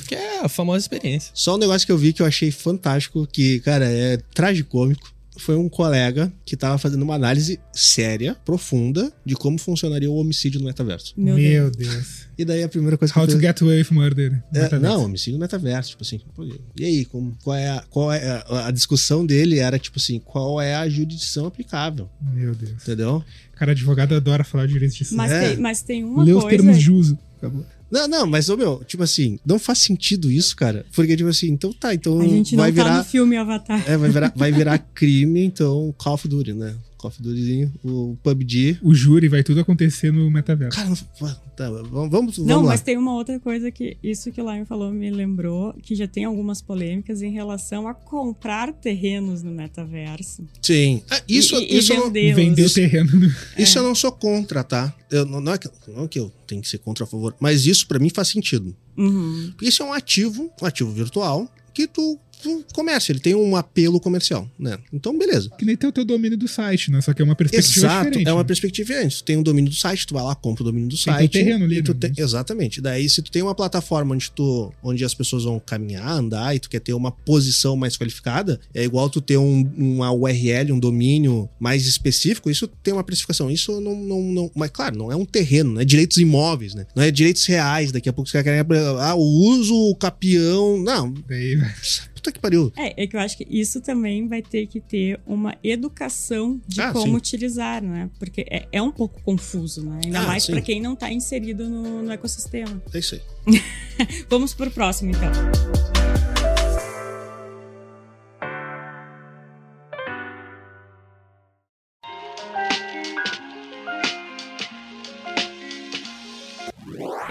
que é a famosa experiência. Só um negócio que eu vi que eu achei fantástico, que, cara, é tragicômico. Foi um colega que tava fazendo uma análise séria, profunda, de como funcionaria o homicídio no metaverso. Meu, Meu Deus. Deus. E daí a primeira coisa que How eu to pensei- get away with murder. É, não, homicídio no metaverso, tipo assim. pô, E aí, como, qual é, a, qual é a, a discussão dele era tipo assim, qual é a jurisdição aplicável, Meu Deus. entendeu? Cara, advogado adora falar de jurisdição. Mas, É. tem, mas tem uma Lê os coisa. termos de uso. Acabou. Não, não, mas ô meu, tipo assim, não faz sentido isso, cara. Porque tipo assim, então tá, então A gente vai não tá virar, no filme Avatar. é, vai virar, vai virar crime, então Call of Duty, né? Call of Dutyzinho, o PUBG. O júri vai tudo acontecer no metaverso. Cara, não- tá, vamos, vamos, vamos Não, lá. mas tem uma outra coisa que isso que o Lion falou me lembrou, que já tem algumas polêmicas em relação a comprar terrenos no metaverso. Sim. Ah, isso, e, e isso, vendê-los. Vender o terreno. no- isso É. eu não sou contra, tá? Eu, não, não é que, não é que eu tenho que ser contra a favor, mas isso pra mim faz sentido. Uhum. Porque isso é um ativo, um ativo virtual, que tu, tu comercia, ele tem um apelo comercial, né? Então, beleza. Que nem tem o teu domínio do site, né? Só que é uma perspectiva Exato, diferente. é uma né? perspectiva diferente. Tu tem um domínio do site, tu vai lá, compra o domínio do Tem site. teu terreno ali, né? te- Exatamente. Daí, se tu tem uma plataforma onde, tu, onde as pessoas vão caminhar, andar, e tu quer ter uma posição mais qualificada, é igual tu ter um, uma URL, um domínio mais específico, isso tem uma precificação. Isso não, não, não. Mas, claro, não é um terreno, não é direitos imóveis, né? Não é direitos reais. Daqui a pouco caras querem. Ah, o uso, o capião. Não, Daí, puta que pariu. É, é que eu acho que isso também vai ter que ter uma educação de Ah, como sim. utilizar, né? Porque é, é um pouco confuso, né? Ainda Ah, mais para quem não tá inserido no, no ecossistema. É isso aí. Vamos pro próximo, então.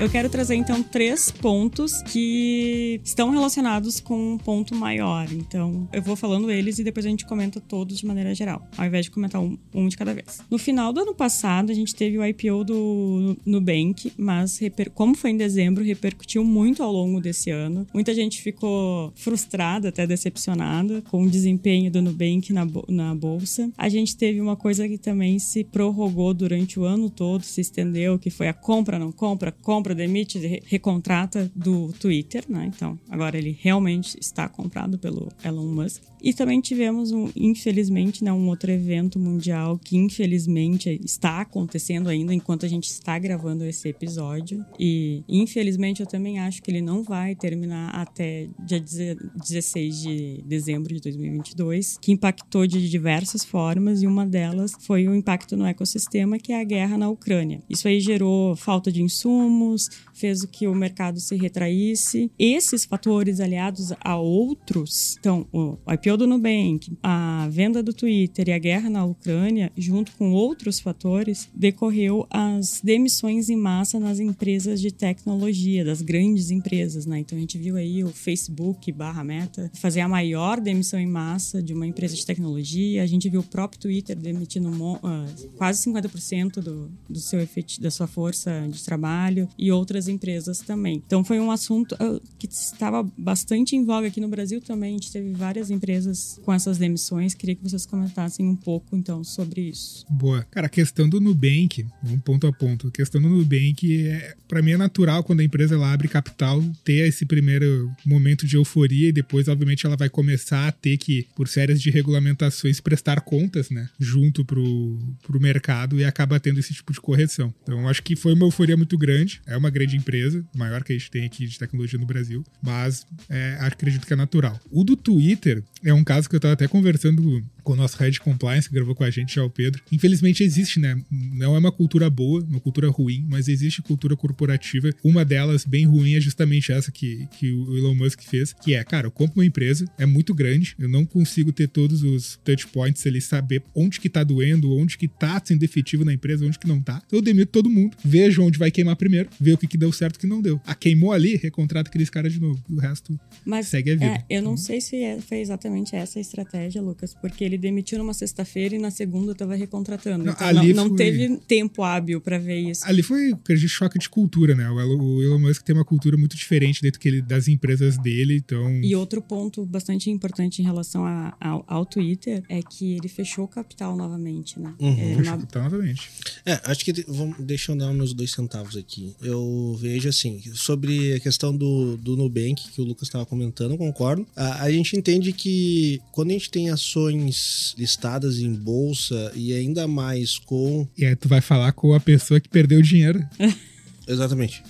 Eu quero trazer então três pontos que estão relacionados com um ponto maior. Então, eu vou falando eles e depois a gente comenta todos de maneira geral, ao invés de comentar um, um de cada vez. No final do ano passado, a gente teve o IPO do Nubank, mas como foi em dezembro, repercutiu muito ao longo desse ano. Muita gente ficou frustrada, até decepcionada com o desempenho do Nubank na, na bolsa. A gente teve uma coisa que também se prorrogou durante o ano todo, se estendeu, que foi a compra, não compra, compra, demite, re- recontrata do Twitter, né? Então, agora ele realmente está comprado pelo Elon Musk. E também tivemos, um, infelizmente, né, um outro evento mundial que, infelizmente, está acontecendo ainda enquanto a gente está gravando esse episódio. E, infelizmente, eu também acho que ele não vai terminar até dia 16 de dezembro de 2022, que impactou de diversas formas e uma delas foi o impacto no ecossistema, que é a guerra na Ucrânia. Isso aí gerou falta de insumos, fez o que o mercado se retraísse. Esses fatores aliados a outros, então, o IPO do Nubank, a venda do Twitter e a guerra na Ucrânia, junto com outros fatores, decorreu as demissões em massa nas empresas de tecnologia, das grandes empresas, né? Então a gente viu aí o Facebook barra Meta fazer a maior demissão em massa de uma empresa de tecnologia. A gente viu o próprio Twitter demitindo ah, quase 50% do, do seu efeti- da sua força de trabalho e outras empresas também. Então foi um assunto ah, que estava bastante em voga aqui no Brasil também. A gente teve várias empresas com essas demissões. Queria que vocês comentassem um pouco então sobre isso. Boa. Cara, a questão do Nubank, vamos ponto a ponto. A questão do Nubank, é, para mim é natural quando a empresa ela abre capital ter esse primeiro momento de euforia e depois, obviamente, ela vai começar a ter que, por séries de regulamentações, prestar contas, né? Junto pro, pro mercado e acaba tendo esse tipo de correção. Então, acho que foi uma euforia muito grande. É uma grande empresa, maior que a gente tem aqui de tecnologia no Brasil, mas é, acredito que é natural. O do Twitter é um caso que eu tava até conversando com o nosso Head Compliance, que gravou com a gente, já o Pedro. Infelizmente existe, né? Não é uma cultura boa, uma cultura ruim, mas existe cultura corporativa. Uma delas, bem ruim, é justamente essa que, que o Elon Musk fez, que é, cara, eu compro uma empresa, é muito grande, eu não consigo ter todos os touch points ali, saber onde que tá doendo, onde que tá sendo efetivo na empresa, onde que não tá. Então eu demito todo mundo, vejo onde vai queimar primeiro, ver o que, que deu certo e o que não deu. A queimou ali, recontrata aqueles caras de novo. O resto Mas, segue a vida. É, eu não sei se é- foi exatamente essa a estratégia, Lucas, porque ele demitiu numa sexta-feira e na segunda tava recontratando. Não, Então, ali não, não foi- teve tempo hábil pra ver isso. Ali foi aquele choque de cultura, né? O Elon- Musk tem uma cultura muito diferente dentro que ele- das empresas dele, então. E outro ponto bastante importante em relação a- ao, ao Twitter é que ele fechou o capital novamente, né? Uhum. É, Fechou o capital novamente. É, acho que de- vamos, deixa eu dar meus dois centavos aqui. Eu vejo assim, sobre a questão do, do Nubank que o Lucas estava comentando, concordo. A, a gente entende que quando a gente tem ações listadas em bolsa e ainda mais com. E aí tu vai falar com a pessoa que perdeu o dinheiro. Exatamente.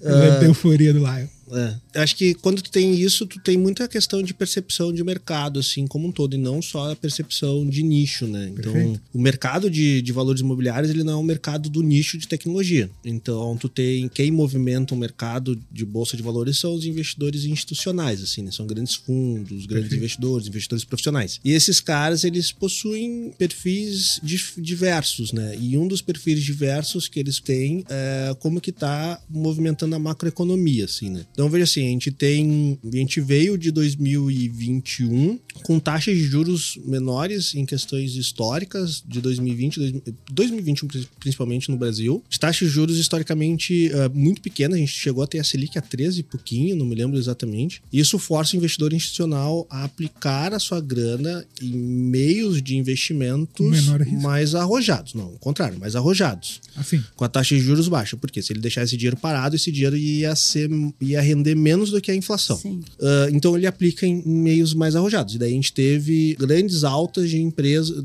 Uh... Euforia do Lion. É. Acho que quando tu tem isso, tu tem muita questão de percepção de mercado, assim, como um todo, e não só a percepção de nicho, né? Então, Perfeito. o mercado de, de valores imobiliários, ele não é um mercado do nicho de tecnologia. Então, tu tem quem movimenta o mercado de bolsa de valores são os investidores institucionais, assim, né? São grandes fundos, grandes Perfeito. investidores, investidores profissionais. E esses caras, eles possuem perfis diversos, né? E um dos perfis diversos que eles têm é como que tá movimentando a macroeconomia, assim, né? Então veja assim, a gente tem, a gente veio de 2021 com taxas de juros menores em questões históricas de 2020, dois- 2021 pri- principalmente no Brasil, de taxas de juros historicamente ah, muito pequenas, a gente chegou a ter a Selic a 13 e pouquinho, não me lembro exatamente. Isso força o investidor institucional a aplicar a sua grana em meios de investimentos mais arrojados, não, ao contrário, mais arrojados Assim. com a taxa de juros baixa. Porque se ele deixar esse dinheiro parado, esse dinheiro ia, ser, ia render menos do que a inflação. Ah, então ele aplica em, em meios mais arrojados. E daí a gente teve grandes altas de empresas,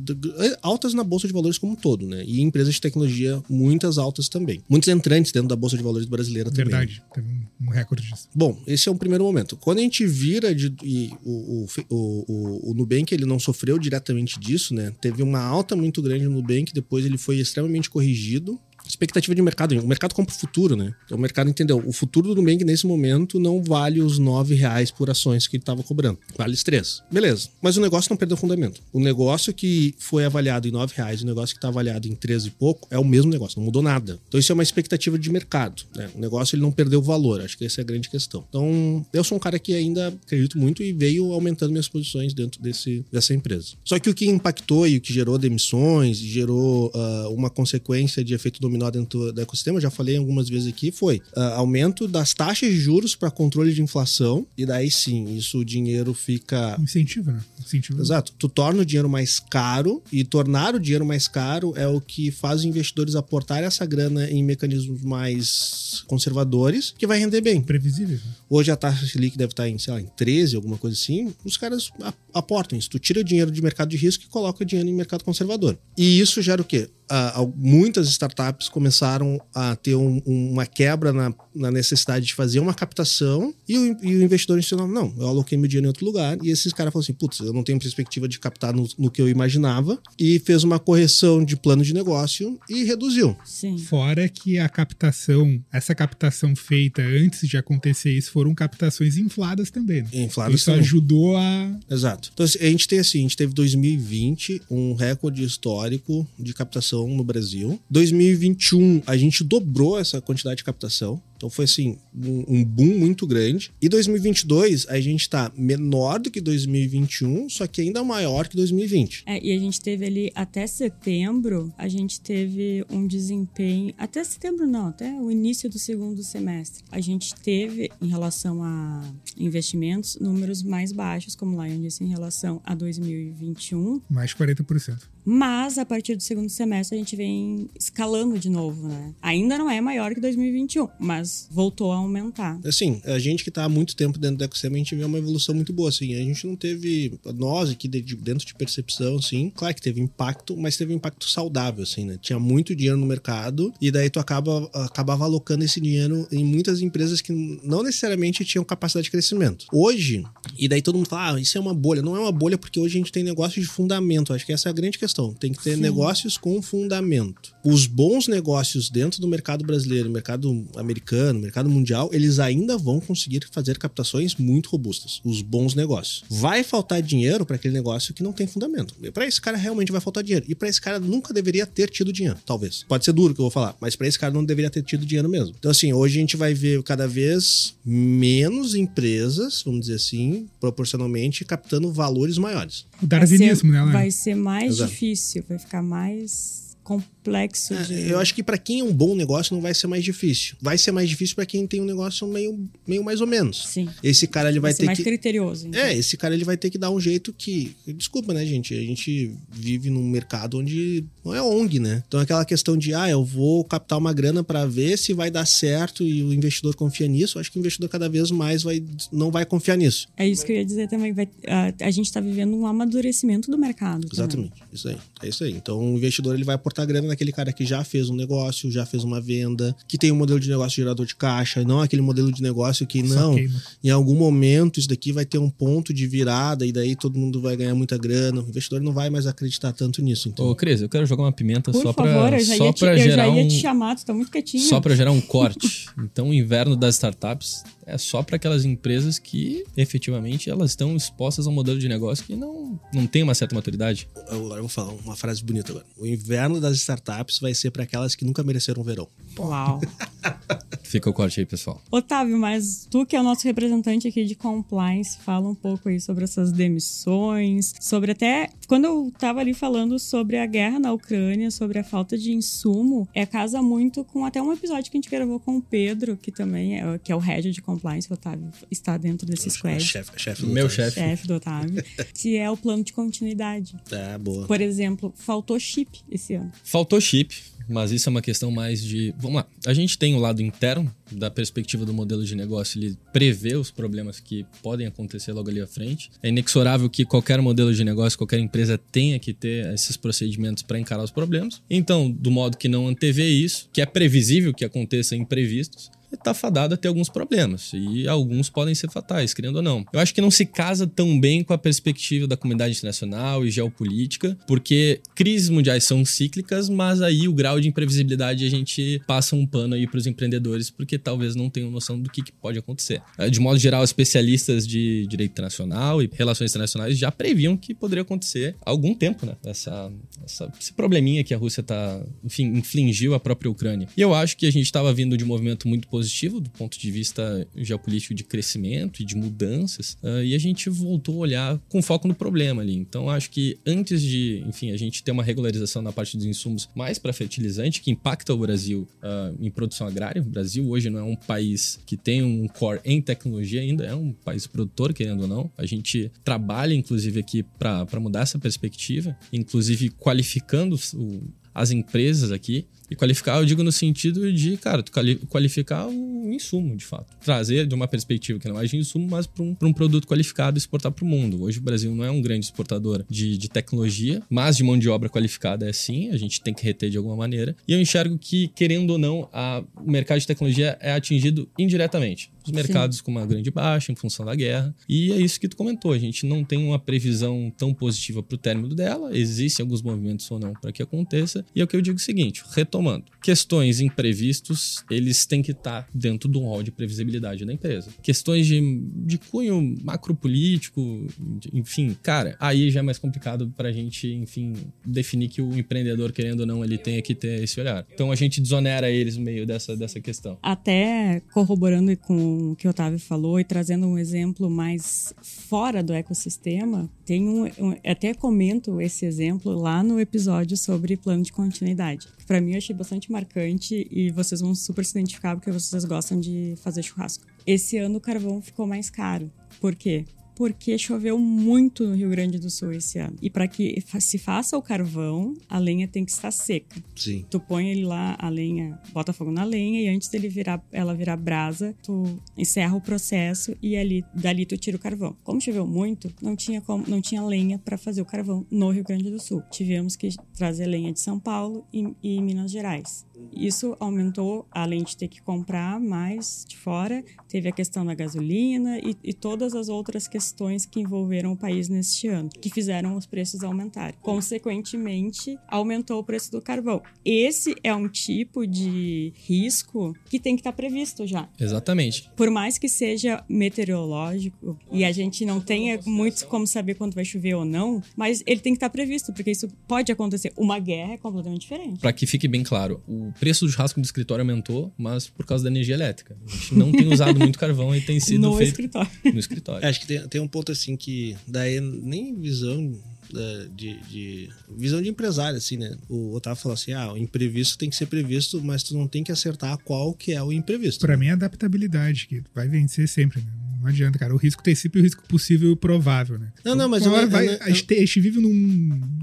altas na Bolsa de Valores como um todo, né? E empresas de tecnologia, muitas altas também. Muitos entrantes dentro da Bolsa de Valores brasileira também. Verdade. Teve um, recorde disso. Bom, esse é um primeiro momento. Quando a gente vira de, e o, o, o, o, o Nubank, ele não sofreu diretamente disso, né? Teve uma alta muito grande no Nubank, depois ele foi extremamente corrigido. Expectativa de mercado, o mercado compra o futuro, né? Então o mercado entendeu, o futuro do Nubank nesse momento não vale os nove reais por ações que ele estava cobrando, vale os três. Beleza, mas o negócio não perdeu fundamento. O negócio que foi avaliado em nove reais, o negócio que está avaliado em 13 e pouco, é o mesmo negócio, não mudou nada. Então isso é uma expectativa de mercado, né? O negócio ele não perdeu valor, acho que essa é a grande questão. Então eu sou um cara que ainda acredito muito e veio aumentando minhas posições dentro desse, dessa empresa. Só que o que impactou e o que gerou demissões, gerou ah, uma consequência de efeito dominó dentro do ecossistema, já falei algumas vezes aqui, foi ah, aumento das taxas de juros para controle de inflação, e daí sim, isso o dinheiro fica Incentivo, né? Incentivo. Exato. Tu torna o dinheiro mais caro e tornar o dinheiro mais caro é o que faz os investidores aportar essa grana em mecanismos mais conservadores, que vai render bem. Previsível. né? Hoje a taxa Selic deve estar em, sei lá, em 13, alguma coisa assim. Os caras aportam isso. Tu tira o dinheiro de mercado de risco e coloca o dinheiro em mercado conservador. E isso gera o quê? Al- muitas startups começaram a ter um- um- uma quebra na, na necessidade de fazer uma captação e o, e o investidor institucional, não, eu aloquei meu dinheiro em outro lugar. E esses caras falaram assim, putz, eu não tenho perspectiva de captar no, no que eu imaginava. E fez uma correção de plano de negócio e reduziu. Sim. Fora que a captação, essa captação feita antes de acontecer isso, foram captações infladas também. Né? Infladas isso também. ajudou a. Exato. Então, assim, a gente tem assim, a gente teve 2020 um recorde histórico de captação no Brasil. 2021 a gente dobrou essa quantidade de captação. Então foi assim, um, um boom muito grande. E 2022 a gente tá menor do que 2021, só que ainda maior que 2020. É, e a gente teve ali até setembro, a gente teve um desempenho. Até setembro não, até o início do segundo semestre. A gente teve, em relação a investimentos, números mais baixos, como o Lion disse, em relação a 2021. Mais de 40%. Mas a partir do segundo semestre a gente vem escalando de novo, né? Ainda não é maior que 2021, mas mas voltou a aumentar. Assim, a gente que tá há muito tempo dentro do ecossistema, a gente vê uma evolução muito boa, assim. A gente não teve, nós aqui dentro de percepção, assim, claro que teve impacto, mas teve um impacto saudável, assim, né? Tinha muito dinheiro no mercado e daí tu acaba, acabava alocando esse dinheiro em muitas empresas que não necessariamente tinham capacidade de crescimento. Hoje, e daí todo mundo fala, ah, isso é uma bolha. Não é uma bolha porque hoje a gente tem negócio de fundamento. Acho que essa é a grande questão. Tem que ter Sim. negócios com fundamento. Os bons negócios dentro do mercado brasileiro, mercado americano, mercado mundial, eles ainda vão conseguir fazer captações muito robustas. Os bons negócios. Vai faltar dinheiro para aquele negócio que não tem fundamento. Para esse cara realmente vai faltar dinheiro. E para esse cara nunca deveria ter tido dinheiro, talvez. Pode ser duro que eu vou falar, mas para esse cara não deveria ter tido dinheiro mesmo. Então assim, hoje a gente vai ver cada vez menos empresas, vamos dizer assim, proporcionalmente captando valores maiores. O darwinismo, vai ser, né? Vai ser mais Exato. difícil, vai ficar mais complexo de... é, Eu acho que para quem é um bom negócio não vai ser mais difícil. Vai ser mais difícil para quem tem um negócio meio, meio mais ou menos. Sim. Esse cara ele vai, vai ter mais que criterioso. Então. É, esse cara ele vai ter que dar um jeito que, desculpa, né, gente? A gente vive num mercado onde não é ONG, né? Então aquela questão de ah, eu vou captar uma grana para ver se vai dar certo e o investidor confia nisso. Eu acho que o investidor cada vez mais vai não vai confiar nisso. É isso que eu ia dizer também. Vai, a, a gente está vivendo um amadurecimento do mercado. Exatamente. Também. Isso aí. É isso aí. Então o investidor ele vai aportar grana naquele cara que já fez um negócio, já fez uma venda, que tem um modelo de negócio gerador de caixa, não aquele modelo de negócio que não, em algum momento isso daqui vai ter um ponto de virada e daí todo mundo vai ganhar muita grana. O investidor não vai mais acreditar tanto nisso. Então. Ô, Cris, eu quero jogar uma pimenta Por só para só para gerar eu já ia um... te chamar, tu tá muito quietinho. Só para gerar um corte. então, o inverno das startups é só para aquelas empresas que efetivamente elas estão expostas a um modelo de negócio que não, não tem uma certa maturidade. Agora eu vou falar uma frase bonita agora. O inverno das startups vai ser para aquelas que nunca mereceram verão. Uau. Fica o corte aí, pessoal. Otávio, mas tu que é o nosso representante aqui de compliance, fala um pouco aí sobre essas demissões, sobre até quando eu tava ali falando sobre a guerra na Ucrânia, sobre a falta de insumo, é casa muito com até um episódio que a gente gravou com o Pedro, que também é, que é o head de compliance, o Otávio está dentro desse squad. Chef, chef Meu chefe. Chefe do Otávio. que é o plano de continuidade. Ah, boa. Por exemplo, faltou chip esse ano. Faltou chip mas isso é uma questão mais de. Vamos lá. A gente tem o lado interno, da perspectiva do modelo de negócio, ele prevê os problemas que podem acontecer logo ali à frente. É inexorável que qualquer modelo de negócio, qualquer empresa tenha que ter esses procedimentos para encarar os problemas. Então, do modo que não antevê isso, que é previsível que aconteça imprevistos, está fadado a ter alguns problemas. E alguns podem ser fatais, querendo ou não. Eu acho que não se casa tão bem com a perspectiva da comunidade internacional e geopolítica, porque crises mundiais são cíclicas, mas aí o grau de imprevisibilidade a gente passa um pano aí para os empreendedores, porque talvez não tenham noção do que, que pode acontecer. Eh, de modo geral, especialistas de direito internacional e relações internacionais já previam que poderia acontecer há algum tempo, né? Essa, essa, esse probleminha que a Rússia está, enfim, infligiu à própria Ucrânia. E eu acho que a gente estava vindo de um movimento muito positivo positivo do ponto de vista geopolítico de crescimento e de mudanças, uh, e a gente voltou a olhar com foco no problema ali. Então, acho que antes de, enfim, a gente ter uma regularização na parte dos insumos mais para fertilizante, que impacta o Brasil uh, em produção agrária, o Brasil hoje não é um país que tem um core em tecnologia ainda, é um país produtor, querendo ou não. A gente trabalha, inclusive, aqui para mudar essa perspectiva, inclusive qualificando o, as empresas aqui. E qualificar, eu digo no sentido de, cara, tu qualificar o insumo, de fato. Trazer de uma perspectiva que não é de insumo, mas para um, um produto qualificado exportar para o mundo. Hoje o Brasil não é um grande exportador de, de tecnologia, mas de mão de obra qualificada é sim, a gente tem que reter de alguma maneira. E eu enxergo que, querendo ou não, a, o mercado de tecnologia é atingido indiretamente os mercados Sim. com uma grande baixa em função da guerra. E é isso que tu comentou, a gente não tem uma previsão tão positiva para o término dela, existem alguns movimentos ou não para que aconteça. E é o que eu digo o seguinte, retomando, questões imprevistos, eles têm que estar tá dentro do rol de previsibilidade da empresa. Questões de, de cunho macropolítico, enfim, cara, aí já é mais complicado para a gente, enfim, definir que o empreendedor, querendo ou não, ele tenha que ter esse olhar. Então a gente desonera eles no meio dessa, dessa questão. Até corroborando com o que o Otávio falou e trazendo um exemplo mais fora do ecossistema, tem um, um até comento esse exemplo lá no episódio sobre plano de continuidade. Para mim eu achei bastante marcante e vocês vão super se identificar porque vocês gostam de fazer churrasco. Esse ano o carvão ficou mais caro. Por quê? Porque choveu muito no Rio Grande do Sul esse ano. E para que se faça o carvão, a lenha tem que estar seca. Sim. Tu põe ele lá, a lenha, bota fogo na lenha e antes dele virar, ela virar brasa, tu encerra o processo e ali dali tu tira o carvão. Como choveu muito, não tinha como, não tinha lenha para fazer o carvão no Rio Grande do Sul. Tivemos que trazer lenha de São Paulo e, e Minas Gerais. Isso aumentou, além de ter que comprar mais de fora, teve a questão da gasolina e, e todas as outras questões que envolveram o país neste ano, que fizeram os preços aumentarem. Consequentemente, aumentou o preço do carvão. Esse é um tipo de risco que tem que estar previsto já. Exatamente. Por mais que seja meteorológico e a gente não tenha muito como saber quando vai chover ou não, mas ele tem que estar previsto, porque isso pode acontecer. Uma guerra é completamente diferente. Para que fique bem claro, o preço do churrasco do escritório aumentou, mas por causa da energia elétrica. A gente não tem usado muito carvão e tem sido no feito escritório. no escritório. Acho que tem, tem um ponto assim que daí nem visão da- de, de- visão de empresário assim, né? O Otávio falou assim: "Ah, o imprevisto tem que ser previsto, mas tu não tem que acertar qual que é o imprevisto". Pra mim é adaptabilidade, que vai vencer sempre, né? Não adianta, cara. O risco tem sempre o risco possível e o provável, né? Não, não, mas Uma eu vai- eu a, gente, a gente vive num,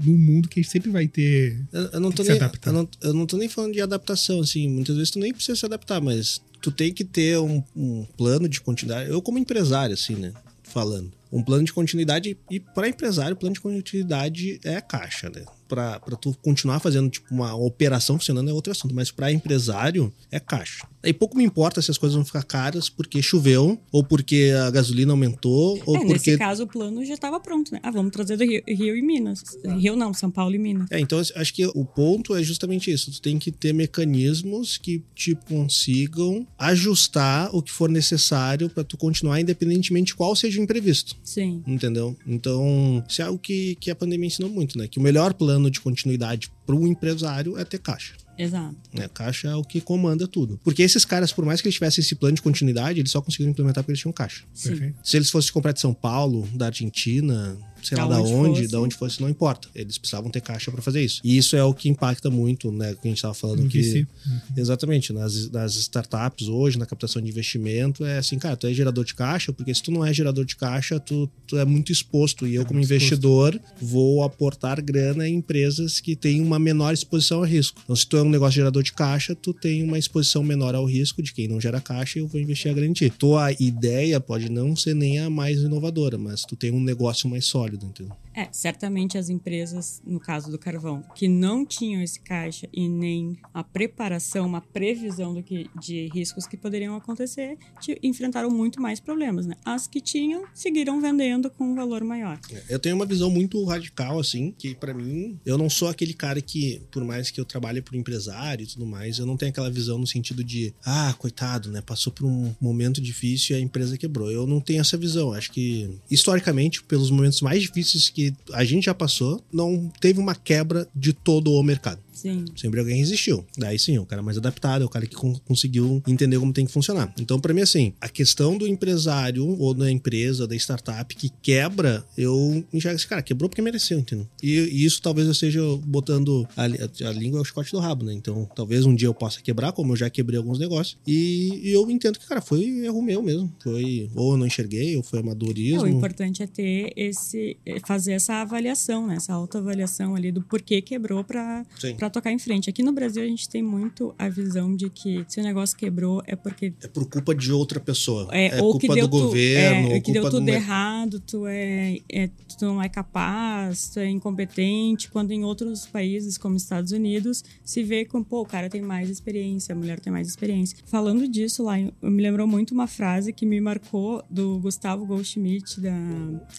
num mundo que a gente sempre vai ter. Eu, não tô nem, não, eu não tô nem falando de adaptação, assim. Muitas vezes tu nem precisa se adaptar, mas tu tem que ter um, um plano de continuidade. Eu, como empresário, assim, né? Falando. Um plano de continuidade. E para empresário, plano de continuidade é caixa, né? Pra, pra tu continuar fazendo, tipo, uma operação funcionando é outro assunto. Mas para empresário, é caixa. Aí pouco me importa se as coisas vão ficar caras porque choveu, ou porque a gasolina aumentou, ou É, porque nesse caso, o plano já estava pronto, né? Ah, vamos trazer do Rio, Rio e Minas. Rio não, São Paulo e Minas. É, então acho que o ponto é justamente isso. Tu tem que ter mecanismos que te consigam ajustar o que for necessário para tu continuar, independentemente de qual seja o imprevisto. Sim. Entendeu? Então, isso é algo que, que a pandemia ensinou muito, né? Que o melhor plano de continuidade para um empresário é ter caixa. Exato. Né? Caixa é o que comanda tudo. Porque esses caras, por mais que eles tivessem esse plano de continuidade, eles só conseguiram implementar porque eles tinham caixa. Sim. Perfeito. Se eles fossem comprar de São Paulo, da Argentina, sei Da lá da onde onde, fosse. da onde fosse, não importa. Eles precisavam ter caixa para fazer isso. E isso é o que impacta muito, né? Que a gente tava falando No que. VC. Exatamente, nas, nas startups hoje, na captação de investimento, é assim, cara, tu é gerador de caixa, porque se tu não é gerador de caixa, tu, tu é muito exposto. E eu, como muito exposto. investidor, vou aportar grana em empresas que têm uma menor exposição a risco. Então, se tu é um negócio gerador de caixa, tu tem uma exposição menor ao risco de quem não gera caixa e eu vou investir a garantir. Tua ideia pode não ser nem a mais inovadora, mas tu tem um negócio mais sólido, entendeu? É, certamente as empresas, no caso do carvão, que não tinham esse caixa e nem a preparação, uma previsão do que, de riscos que poderiam acontecer, te- enfrentaram muito mais problemas, né? As que tinham, seguiram vendendo com um valor maior. Eu tenho uma visão muito radical, assim, que pra mim, eu não sou aquele cara que, por mais que eu trabalhe por empresário e tudo mais, eu não tenho aquela visão no sentido de, ah, coitado, né, passou por um momento difícil e a empresa quebrou. Eu não tenho essa visão. Acho que, historicamente, pelos momentos mais difíceis que a gente já passou, não teve uma quebra de todo o mercado. Sim. Sempre alguém resistiu. Daí sim, o cara mais adaptado, é o cara que con- conseguiu entender como tem que funcionar. Então, pra mim, assim, a questão do empresário ou da empresa, da startup que quebra, eu enxergo esse cara, quebrou porque mereceu, entendeu? E, e isso talvez eu esteja botando a, li- a língua é o chicote do rabo, né? Então, talvez um dia eu possa quebrar, como eu já quebrei alguns negócios. E, e eu entendo que, cara, foi erro meu mesmo. Foi, ou eu não enxerguei, ou foi É, amadorismo. o importante é ter esse, é fazer essa avaliação, né? Essa autoavaliação ali do porquê quebrou para Sim. Para tocar em frente. Aqui no Brasil a gente tem muito a visão de que se o negócio quebrou é porque É por culpa de outra pessoa. É, ou culpa do tu- governo, é, ou que deu tudo errado, tu é, é- tu não é capaz, tu é incompetente, quando em outros países, como Estados Unidos, se vê como, pô, o cara tem mais experiência, a mulher tem mais experiência. Falando disso lá, eu me lembrou muito uma frase que me marcou do Gustavo Goldschmidt, da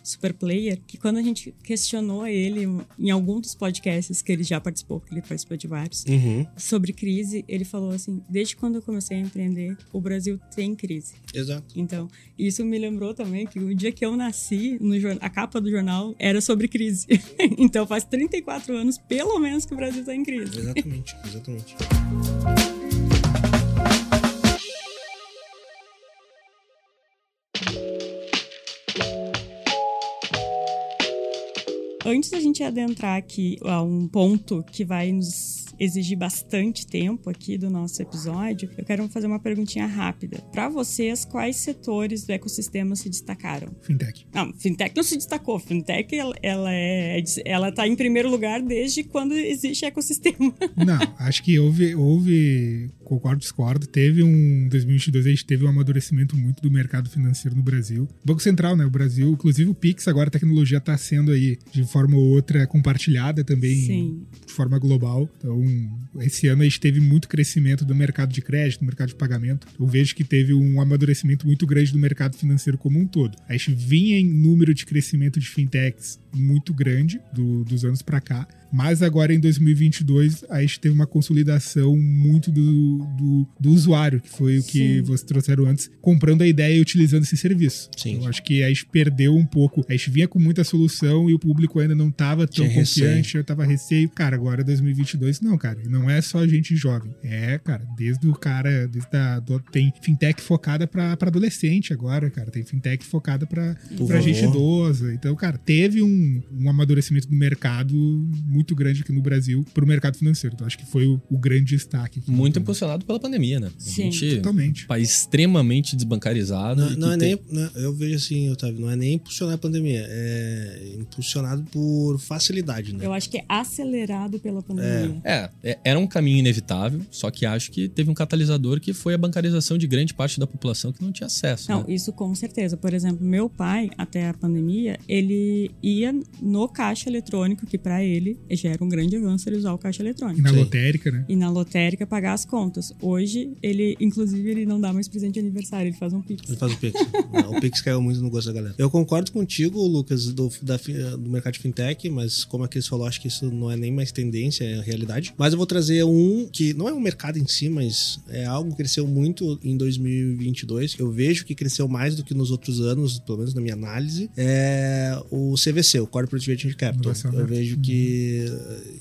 Superplayer, que quando a gente questionou ele em algum dos podcasts que ele já participou, que ele participou de vários, Uhum, sobre crise, ele falou assim, desde quando eu comecei a empreender, o Brasil tem crise. exato. Então, isso me lembrou também que o dia que eu nasci, no a capa do jornal era sobre crise. então, faz 34 anos, pelo menos, que o Brasil está em crise. Exatamente, exatamente. Antes da gente adentrar aqui a um ponto que vai nos exigir bastante tempo aqui do nosso episódio, eu quero fazer uma perguntinha rápida. Para vocês, quais setores do ecossistema se destacaram? Fintech. Não, fintech não se destacou. Fintech, ela, ela é, ela tá em primeiro lugar desde quando existe ecossistema. Não, acho que houve, houve concordo, discordo. Teve um 2022, a gente teve um amadurecimento muito do mercado financeiro no Brasil. Banco Central, né? O Brasil, inclusive o Pix, agora a tecnologia está sendo aí de forma ou outra compartilhada também Sim. de forma global. Então, esse ano a gente teve muito crescimento do mercado de crédito, do mercado de pagamento. Eu vejo que teve um amadurecimento muito grande do mercado financeiro como um todo. A gente vinha em número de crescimento de fintechs muito grande do, dos anos para cá. Mas agora em 2022 a gente teve uma consolidação muito do, do, do usuário, que foi o que Sim. vocês trouxeram antes, comprando a ideia e utilizando esse serviço. Sim. Eu acho que a gente perdeu um pouco. A gente vinha com muita solução e o público ainda não estava tão Tinha receio. confiante, eu tava receio. Cara, agora 2022, não, cara. E não é só gente jovem. É, cara, desde o cara, desde a, do- tem fintech focada pra, pra adolescente agora, cara. Tem fintech focada pra gente idosa. Então, cara, teve um, um amadurecimento do mercado muito grande aqui no Brasil pro mercado financeiro. Então, acho que foi o, o grande destaque. aqui. Muito impulsionado pela pandemia, né? A Sim. gente, Totalmente. país extremamente desbancarizado. Não, não é tem- nem. não- eu vejo assim, Otávio, não é nem impulsionar a pandemia, é impulsionado por facilidade, né? Eu acho que é acelerado pela pandemia. É, é- era um caminho inevitável, só que acho que teve um catalisador que foi a bancarização de grande parte da população que não tinha acesso. Não, né? isso com certeza. Por exemplo, meu pai, até a pandemia, ele ia no caixa eletrônico, que pra ele já era um grande avanço ele usar o caixa E eletrônico. na Sim. lotérica, né? E na lotérica pagar as contas. Hoje, ele, inclusive, ele não dá mais presente de aniversário, ele faz um pix. Ele faz o Pix. Não, o Pix caiu muito no gosto da galera. Eu concordo contigo, Lucas, do, da do mercado de fintech, mas como a Cris falou, acho que isso não é nem mais tendência, é a realidade. Mas eu vou trazer um que não é um mercado em si, mas é algo que cresceu muito em 2022, que eu vejo que cresceu mais do que nos outros anos, pelo menos na minha análise, é o CVC, o Corporate Venture Capital. Inovação Eu vejo que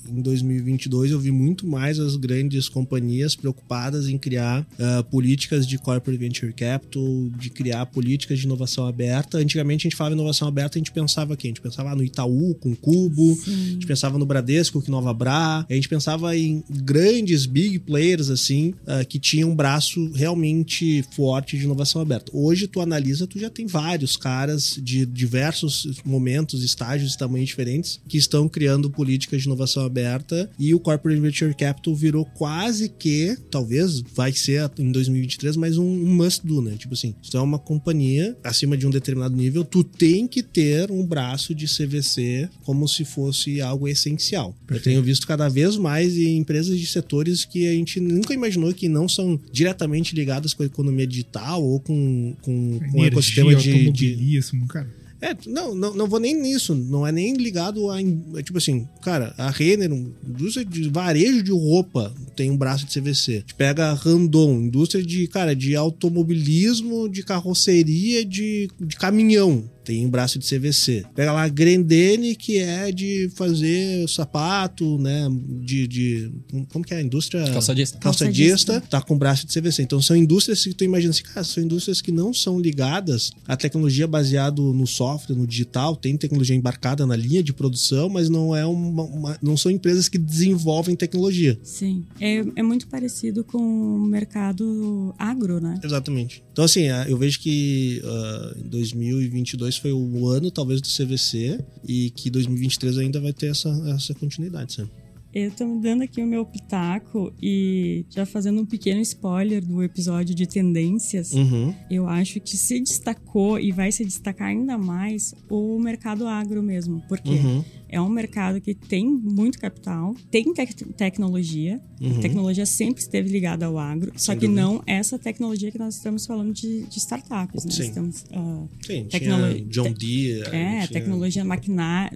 em 2022 eu vi muito mais as grandes companhias preocupadas em criar ah, políticas de corporate venture capital, de criar políticas de inovação aberta. Antigamente a gente falava inovação aberta, a gente pensava aqui, a gente pensava no Itaú com Cubo, a gente pensava no Bradesco com Nova Bra, a gente pensava em grandes big players assim, ah, que tinham um braço realmente forte de inovação aberta. Hoje tu analisa, tu já tem vários caras de diversos momentos, estágios e tamanhos diferentes que estão criando políticas de inovação aberta e o Corporate Venture Capital virou quase que, talvez vai ser em 2023, mas um, um must do, né? Tipo assim, se tu é uma companhia acima de um determinado nível, tu tem que ter um braço de CVC como se fosse algo essencial. Eu tenho visto cada vez mais em empresas de setores que a gente nunca imaginou que não são diretamente ligadas com a economia digital ou com, com, com o ecossistema de, de, cara. É, não, não, não vou nem nisso. Não é nem ligado a. Tipo assim, cara, a Renner, indústria de varejo de roupa, tem um braço de CVC. A gente pega Randon, indústria de, cara, de automobilismo, de carroceria, de, de caminhão. Tem um braço de CVC. Pega lá a Grendene, que é de fazer sapato, né? De. de como que é? A indústria. Calçadista. Calçadista, tá com braço de CVC. Então são indústrias que tu imagina assim, cara, são indústrias que não são ligadas à tecnologia baseado no software, no digital, tem tecnologia embarcada na linha de produção, mas não é uma, uma- não são empresas que desenvolvem tecnologia. Sim. É, é muito parecido com o mercado agro, né? Exatamente. Então assim, ah, eu vejo que ah, em 2022 foi o ano talvez do CVC e que 2023 ainda vai ter essa, essa continuidade, sabe? Eu tô dando aqui o meu pitaco e já fazendo um pequeno spoiler do episódio de tendências. Uhum. Eu acho que se destacou e vai se destacar ainda mais o mercado agro mesmo. Porque Uhum. É um mercado que tem muito capital, tem tec- tecnologia. Uhum. Tecnologia sempre esteve ligada ao agro, só Sem que dúvida. não essa tecnologia que nós estamos falando de, de startups, né? Sim. Estamos, ah, Sim, Tecnolo- tinha John Deere. é, tinha- tecnologia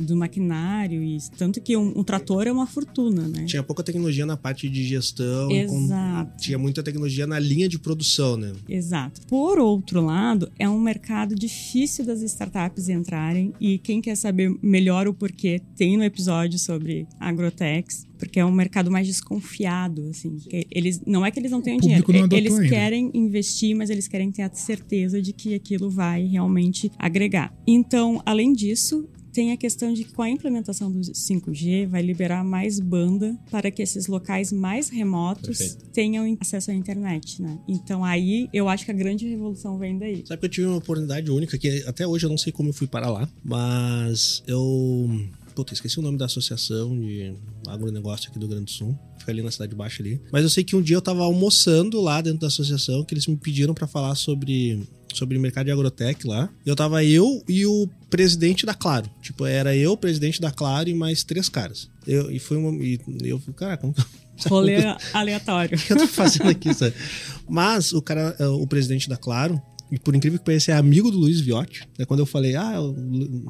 do maquinário e tanto que um, um trator é uma fortuna, né? Tinha pouca tecnologia na parte de gestão. com- Exato. tinha muita tecnologia na linha de produção, né? Exato. Por outro lado, é um mercado difícil das startups entrarem e quem quer saber melhor o porquê tem no episódio sobre agrotechs, porque é um mercado mais desconfiado, assim. que Eles não é que eles não tenham dinheiro, eles ainda. querem investir, mas eles querem ter a certeza de que aquilo vai realmente agregar. Então, além disso, tem a questão de que com a implementação do 5G vai liberar mais banda para que esses locais mais remotos Perfeito. tenham acesso à internet, né? Então aí eu acho que a grande revolução vem daí. Sabe que eu tive uma oportunidade única que até hoje eu não sei como eu fui para lá, mas eu. Puta, esqueci o nome da associação de agronegócio aqui do Grande Sul. Fica ali na Cidade Baixa ali. Mas eu sei que um dia eu tava almoçando lá dentro da associação, que eles me pediram para falar sobre sobre mercado de agrotech lá. Eu tava eu e o presidente da Claro. Tipo, era eu, o presidente da Claro e mais três caras. Eu, e foi uma. E eu falei, cara, como que Rolê aleatório. o que eu tô fazendo aqui, sabe? Mas o cara, o presidente da Claro, e por incrível que pareça, é amigo do Luiz Viotti. É quando eu falei, ah,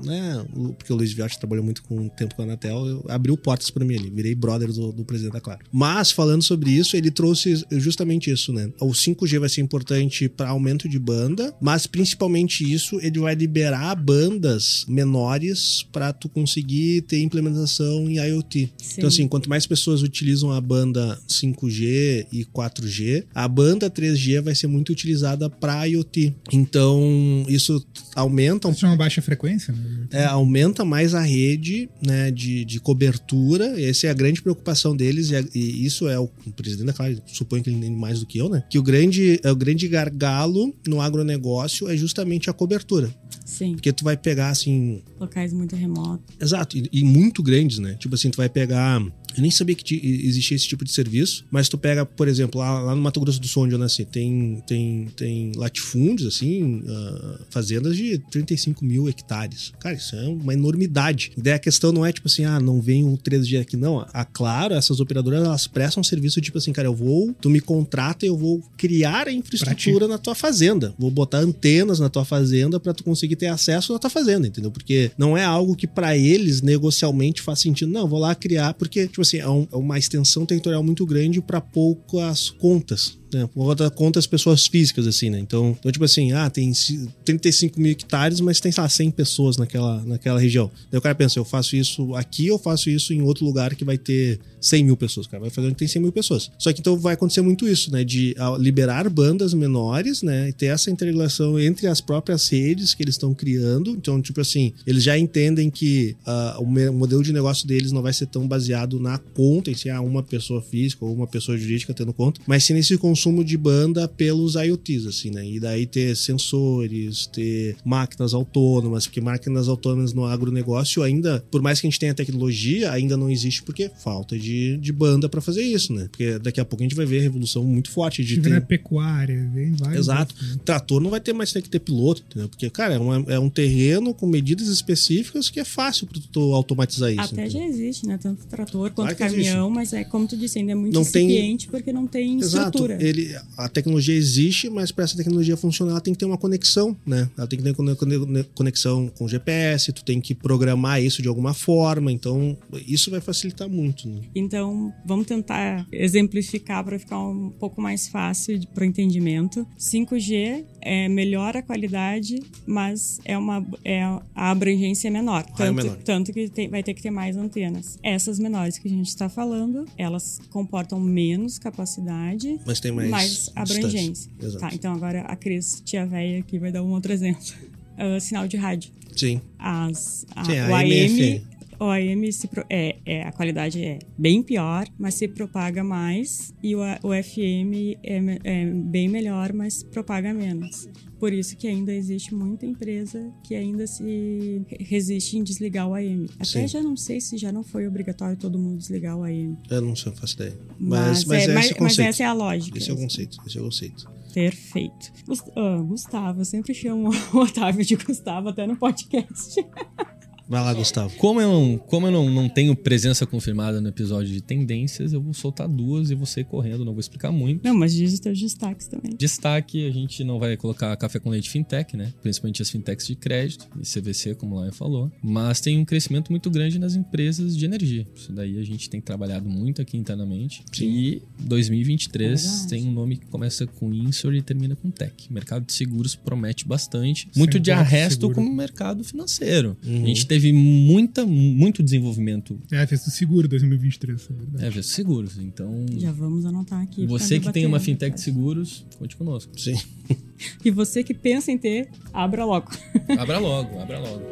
né, porque o Luiz Viotti trabalhou muito com o tempo com a Anatel, eu abriu portas pra mim ali, virei brother do, do presidente da Claro. Mas, falando sobre isso, ele trouxe justamente isso, né? O 5G vai ser importante para aumento de banda, mas principalmente isso, ele vai liberar bandas menores para tu conseguir ter implementação em IoT. Sim. Então, assim, quanto mais pessoas utilizam a banda 5G e 4G, a banda 3G vai ser muito utilizada para IoT. Então, isso aumenta um Isso é uma baixa frequência, né? é, aumenta mais a rede né, de, de cobertura. Essa é a grande preocupação deles, e, a- e isso é o, o presidente, claro, suponho que ele entende mais do que eu, né? Que o grande, é o grande gargalo no agronegócio é justamente a cobertura. Sim, Porque tu vai pegar assim. locais muito remotos. Exato, e, e muito grandes, né? Tipo assim, tu vai pegar. Eu nem sabia que ti- existia esse tipo de serviço, mas tu pega, por exemplo, lá, lá no Mato Grosso do Sul, onde eu nasci, tem, tem, tem latifúndios, assim, ah, fazendas de 35 mil hectares. Cara, isso é uma enormidade. E daí a questão não é tipo assim, ah, não vem o 3G aqui, não. A Claro, essas operadoras, elas prestam um serviço tipo assim, cara, eu vou, tu me contrata e eu vou criar a infraestrutura na tua fazenda. Vou botar antenas na tua fazenda para tu conseguir ter acesso na tua fazenda, entendeu? Porque não é algo que para eles negocialmente faz sentido. Não, vou lá criar porque tipo assim, é, um- é uma extensão territorial muito grande para poucas contas. Né? Conta conta as pessoas físicas, assim, né? Então, então, tipo assim, ah, tem ci- 35 mil hectares, mas tem, sei lá, 100 pessoas naquela, naquela região. Daí o cara pensa, eu faço isso aqui, eu faço isso em outro lugar que vai ter 100 mil pessoas. O cara vai fazer onde tem 100 mil pessoas. Só que então vai acontecer muito isso, né? De ah, liberar bandas menores, né? E ter essa integração entre as próprias redes que eles estão criando. Então, tipo assim, eles já entendem que ah, o modelo de negócio deles não vai ser tão baseado na conta, em se há uma pessoa física ou uma pessoa jurídica tendo conta, mas sim nesse consumo de banda pelos IoTs, assim, né? E daí ter sensores, ter máquinas autônomas, porque máquinas autônomas no agronegócio ainda, por mais que a gente tenha tecnologia, ainda não existe porque falta de, de banda para fazer isso, né? Porque daqui a pouco a gente vai ver a revolução muito forte de ter... pecuária, vem vários. Exato. outros, né? Trator não vai ter mais ter que ter piloto, entendeu? Porque, cara, é, uma- é um terreno com medidas específicas que é fácil para tu automatizar isso. Até entendeu? já existe, né? Tanto trator quanto Claro que existe. caminhão, mas é como tu disse, ainda é muito Não tem- incipiente porque não tem Exato. estrutura. Ele, a tecnologia existe, mas para essa tecnologia funcionar, ela tem que ter uma conexão, né? Ela tem que ter cone- cone- conexão com GPS, tu tem que programar isso de alguma forma, então isso vai facilitar muito, né? Então, vamos tentar exemplificar para ficar um pouco mais fácil para o entendimento. 5G é melhora a qualidade, mas é uma é a abrangência é menor. Ah, é Tanto, menor. tanto que tem- vai ter que ter mais antenas. Essas menores que a gente está falando, elas comportam menos capacidade, Mas tem mais, mais abrangência. Tá, então agora a Cris, tia véia aqui, vai dar um outro exemplo. Ah, sinal de rádio. Sim. As, a, Sim, a o AM, AM, o AM se pro- é, é, a qualidade é bem pior, mas se propaga mais. E o, o FM é, é bem melhor, mas propaga menos. Por isso que ainda existe muita empresa que ainda se resiste em desligar o AM. Até Sim. já não sei se já não foi obrigatório todo mundo desligar o AM. Eu não sei, faço ideia. Mas, Mas, mas, é, é, mas, mas essa é a lógica. Esse é o conceito. Esse é o conceito. Perfeito. Ah, Gustavo, eu sempre chamo o Otávio de Gustavo até no podcast. Vai lá, Gustavo. Como eu, não, como eu não, não tenho presença confirmada no episódio de tendências, eu vou soltar duas e vou sair correndo, não vou explicar muito. Não, mas diz os teus destaques também. Destaque, a gente não vai colocar café com leite fintech, né? Principalmente as fintechs de crédito e CVC, como o Lion falou. Mas tem um crescimento muito grande nas empresas de energia. Isso daí a gente tem trabalhado muito aqui internamente. Sim. E 2023 Verdade. tem um nome que começa com Insur e termina com Tech. O mercado de seguros promete bastante. Muito de arresto seguro. como mercado financeiro. Uhum. A gente teve muita, muito desenvolvimento É, fez do seguro 2023, é verdade. é, de seguros. Então, Já vamos anotar aqui. você que tem uma né, fintech de seguros, conte conosco. Sim. E você que pensa em ter, abra logo. Abra logo, abra logo.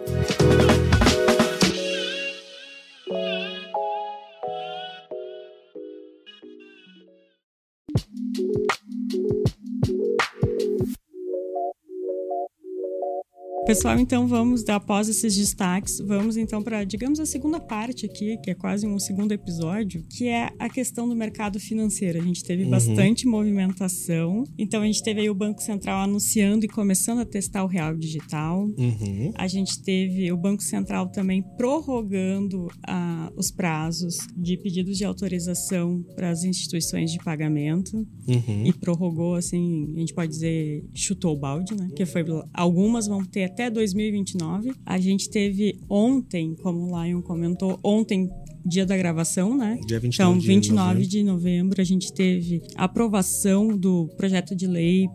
Pessoal, então vamos, após esses destaques, vamos então para, digamos, a segunda parte aqui, que é quase um segundo episódio, que é a questão do mercado financeiro. A gente teve uhum. bastante movimentação. Então a gente teve aí o Banco Central anunciando e começando a testar o real digital. Uhum. A gente teve o Banco Central também prorrogando uh, os prazos de pedidos de autorização para as instituições de pagamento. Uhum. E prorrogou, assim, a gente pode dizer, chutou o balde, né? Que foi algumas vão ter até 2029. A gente teve ontem, como o Lion comentou, ontem dia da gravação, né? Dia 29 então, 29 de, de novembro, a gente teve aprovação do projeto de lei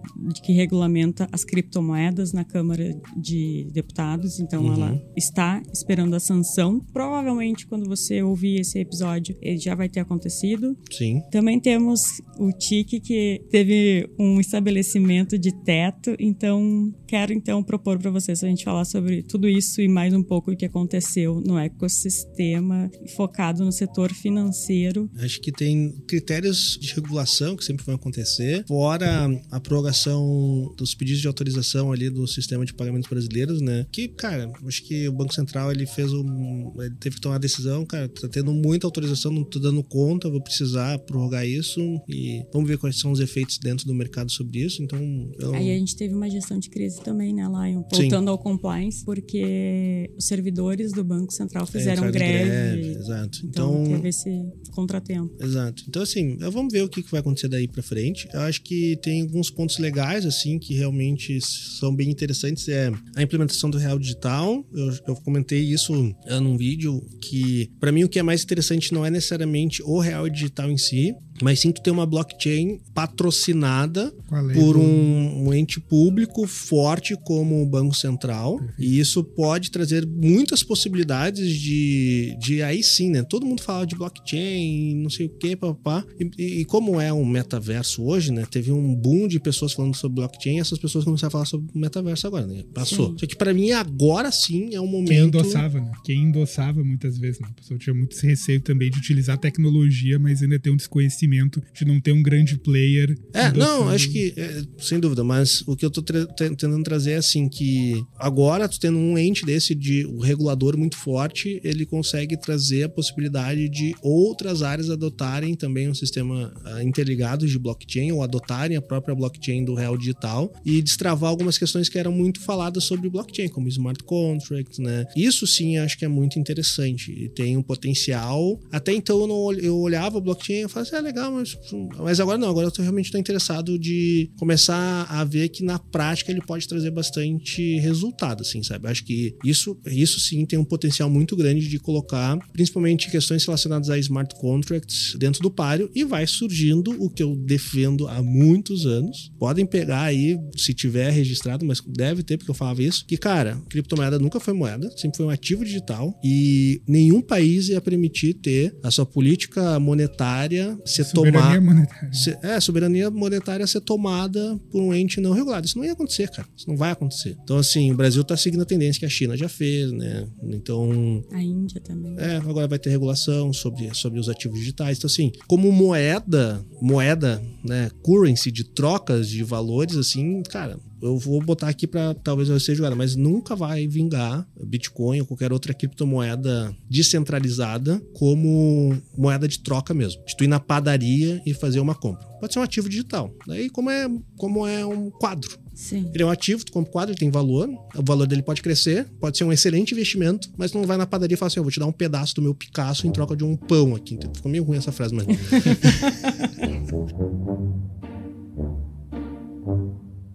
que regulamenta as criptomoedas na Câmara de Deputados. Então, uhum. ela está esperando a sanção. Provavelmente, quando você ouvir esse episódio, ele já vai ter acontecido. Sim. Também temos o TIC, que teve um estabelecimento de teto. Então, quero então propor para vocês a gente falar sobre tudo isso e mais um pouco o que aconteceu no ecossistema focado focado no setor financeiro. Acho que tem critérios de regulação que sempre vão acontecer, fora a prorrogação dos pedidos de autorização ali do sistema de pagamentos brasileiros, né? Que, cara, acho que o Banco Central ele fez um. Ele teve que tomar a decisão, cara, tá tendo muita autorização, não tô dando conta, vou precisar prorrogar isso e vamos ver quais são os efeitos dentro do mercado sobre isso. Então. Eu... Aí a gente teve uma gestão de crise também, né, Lion? Voltando Sim. ao compliance, porque os servidores do Banco Central fizeram é, greve. greve exato. Então, então teve esse contratempo. Exato. Então, assim, vamos ver o que vai acontecer daí para frente. Eu acho que tem alguns pontos legais, assim, que realmente são bem interessantes. É a implementação do Real Digital. Eu, eu comentei isso num vídeo que, para mim, o que é mais interessante não é necessariamente o Real Digital em si, mas sim tu ter uma blockchain patrocinada por um, um, ente público forte como o Banco Central. Perfeito. E isso pode trazer muitas possibilidades de, de aí sim, né? Todo mundo fala de blockchain, não sei o que, papá. E, e, como é um metaverso hoje, né? Teve um boom de pessoas falando sobre blockchain e essas pessoas começaram a falar sobre metaverso agora, né? Passou. Sim. Só que para mim agora sim é um momento. Quem endossava, né? Quem endossava muitas vezes, né? A pessoa tinha muito receio também de utilizar tecnologia, mas ainda tem um desconhecimento de não ter um grande player. É, não, acho que, é, sem dúvida, mas o que eu tô tentando trazer é assim, que agora tu tendo um ente desse de um regulador muito forte, ele consegue trazer a possibilidade de outras áreas adotarem também um sistema uh, interligado de blockchain ou adotarem a própria blockchain do real digital e destravar algumas questões que eram muito faladas sobre blockchain, como smart contracts, né? Isso sim acho que é muito interessante e tem um potencial. Até então eu, não, eu olhava o blockchain e falava assim, é legal legal, mas, mas agora não, agora eu tô, realmente estou interessado de começar a ver que na prática ele pode trazer bastante resultado, assim, sabe? Acho que isso, isso sim tem um potencial muito grande de colocar, principalmente questões relacionadas a smart contracts dentro do páreo e vai surgindo o que eu defendo há muitos anos. Podem pegar aí, se tiver registrado, mas deve ter, porque eu falava isso, que, cara, criptomoeda nunca foi moeda, sempre foi um ativo digital e nenhum país ia permitir ter a sua política monetária ser soberania tomar. Monetária. Ser, é, soberania monetária ser tomada por um ente não regulado. Isso não ia acontecer, cara. Isso não vai acontecer. Então, assim, o Brasil tá seguindo a tendência que a China já fez, né? Então. A Índia também. É, agora vai ter regulação sobre, sobre os ativos digitais. Então, assim, como moeda, moeda, né? Currency de trocas de valores, assim, cara, eu vou botar aqui para talvez eu seja jogada, mas nunca vai vingar Bitcoin ou qualquer outra criptomoeda descentralizada como moeda de troca mesmo. De tu ir na padaria e fazer uma compra. Pode ser um ativo digital. Daí, como é, como é um quadro. Sim. Ele é um ativo, tu compra um quadro, ele tem valor, o valor dele pode crescer, pode ser um excelente investimento, mas tu não vai na padaria e fala assim: eu vou te dar um pedaço do meu Picasso em troca de um pão aqui. Então, ficou meio ruim essa frase, mas.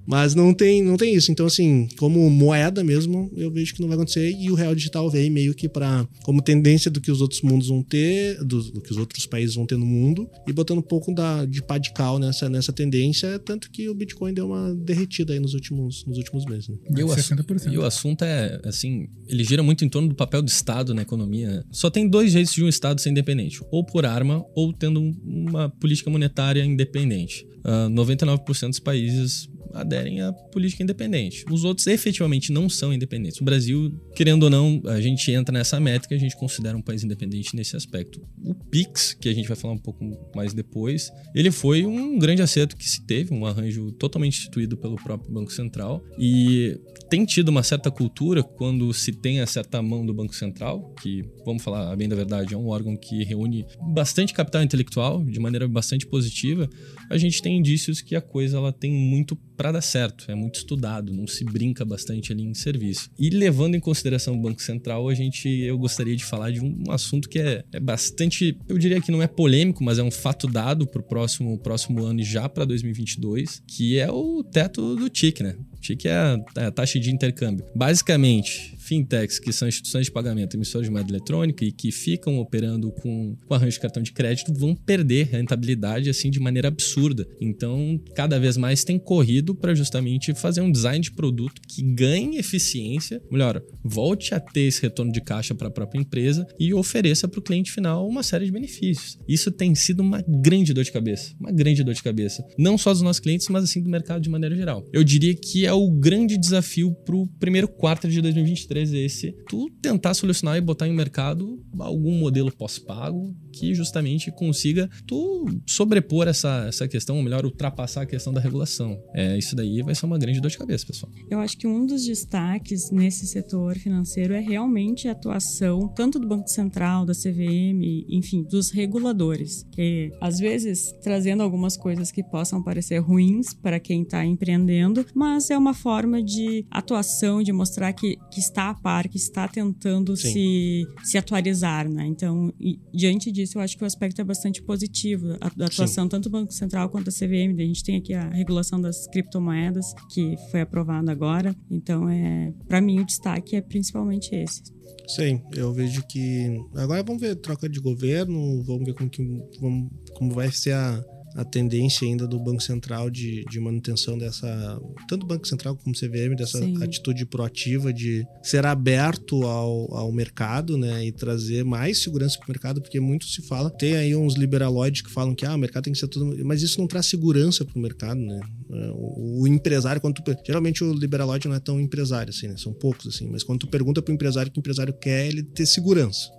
Mas não tem, não tem isso. Então, assim, como moeda mesmo, eu vejo que não vai acontecer. E o real digital veio meio que para como tendência do que os outros mundos vão ter, do, do, que os outros países vão ter no mundo, e botando um pouco da, de pá de cal nessa, nessa tendência, tanto que o Bitcoin deu uma derretida aí nos últimos, nos últimos meses. Né? E, o e o assunto é, assim, ele gira muito em torno do papel do Estado na economia. Né? Só tem dois jeitos de um Estado ser independente: ou por arma, ou tendo uma política monetária independente. Uh, ah, 99% dos países aderem à política independente. Os outros efetivamente não são independentes. O Brasil, querendo ou não, a gente entra nessa métrica, a gente considera um país independente nesse aspecto. O Pix, que a gente vai falar um pouco mais depois, ele foi um grande acerto que se teve, um arranjo totalmente instituído pelo próprio Banco Central e tem tido uma certa cultura quando se tem a certa mão do Banco Central, que, vamos falar bem da verdade, é um órgão que reúne bastante capital intelectual de maneira bastante positiva, a gente tem indícios que a coisa ela tem muito para dar certo, é muito estudado, não se brinca bastante ali em serviço. E levando em consideração o Banco Central, a gente eu gostaria de falar de um assunto que é, é bastante, eu diria que não é polêmico, mas é um fato dado para o próximo, próximo ano e já para 2022, que é o teto do TIC, né? TIC é a, é taxa de intercâmbio. Basicamente, fintechs, que são instituições de pagamento, emissoras de moeda eletrônica e que ficam operando com, com arranjo de cartão de crédito, vão perder rentabilidade assim de maneira absurda. Então, cada vez mais tem corrido para justamente fazer um design de produto que ganhe eficiência, melhor, volte a ter esse retorno de caixa para a própria empresa e ofereça para o cliente final uma série de benefícios. Isso tem sido uma grande dor de cabeça, uma grande dor de cabeça, não só dos nossos clientes, mas assim do mercado de maneira geral. Eu diria que é o grande desafio para o primeiro quarto de 2023 esse, tu tentar solucionar e botar em mercado algum modelo pós-pago que justamente consiga tu sobrepor essa, essa questão, ou melhor, ultrapassar a questão da regulação. É, isso daí vai ser uma grande dor de cabeça, pessoal. Eu acho que um dos destaques nesse setor financeiro é realmente a atuação tanto do Banco Central, da CVM, enfim, dos reguladores, que às vezes trazendo algumas coisas que possam parecer ruins para quem está empreendendo, mas é uma forma de atuação, de mostrar que, que está está a par, que está tentando se, se atualizar, né? Então, e, diante disso, eu acho que o aspecto é bastante positivo a, da atuação Sim. tanto do Banco Central quanto da CVM. A gente tem aqui a regulação das criptomoedas, que foi aprovada agora. Então, é para mim, o destaque é principalmente esse. Sim, eu vejo que. Agora vamos ver troca de governo, vamos ver como, que, vamos, como vai ser a, a tendência ainda do Banco Central de, de manutenção dessa, tanto Banco Central como CVM, dessa Sim. atitude proativa de ser aberto ao, ao mercado, né, e trazer mais segurança para o mercado, porque muito se fala, tem aí uns liberaloides que falam que ah, o mercado tem que ser tudo, mas isso não traz segurança para o mercado, né? O, o empresário, quando tu, geralmente o liberaloide não é tão empresário assim, né? São poucos assim, mas quando tu pergunta para o empresário o que o empresário quer, ele ter segurança.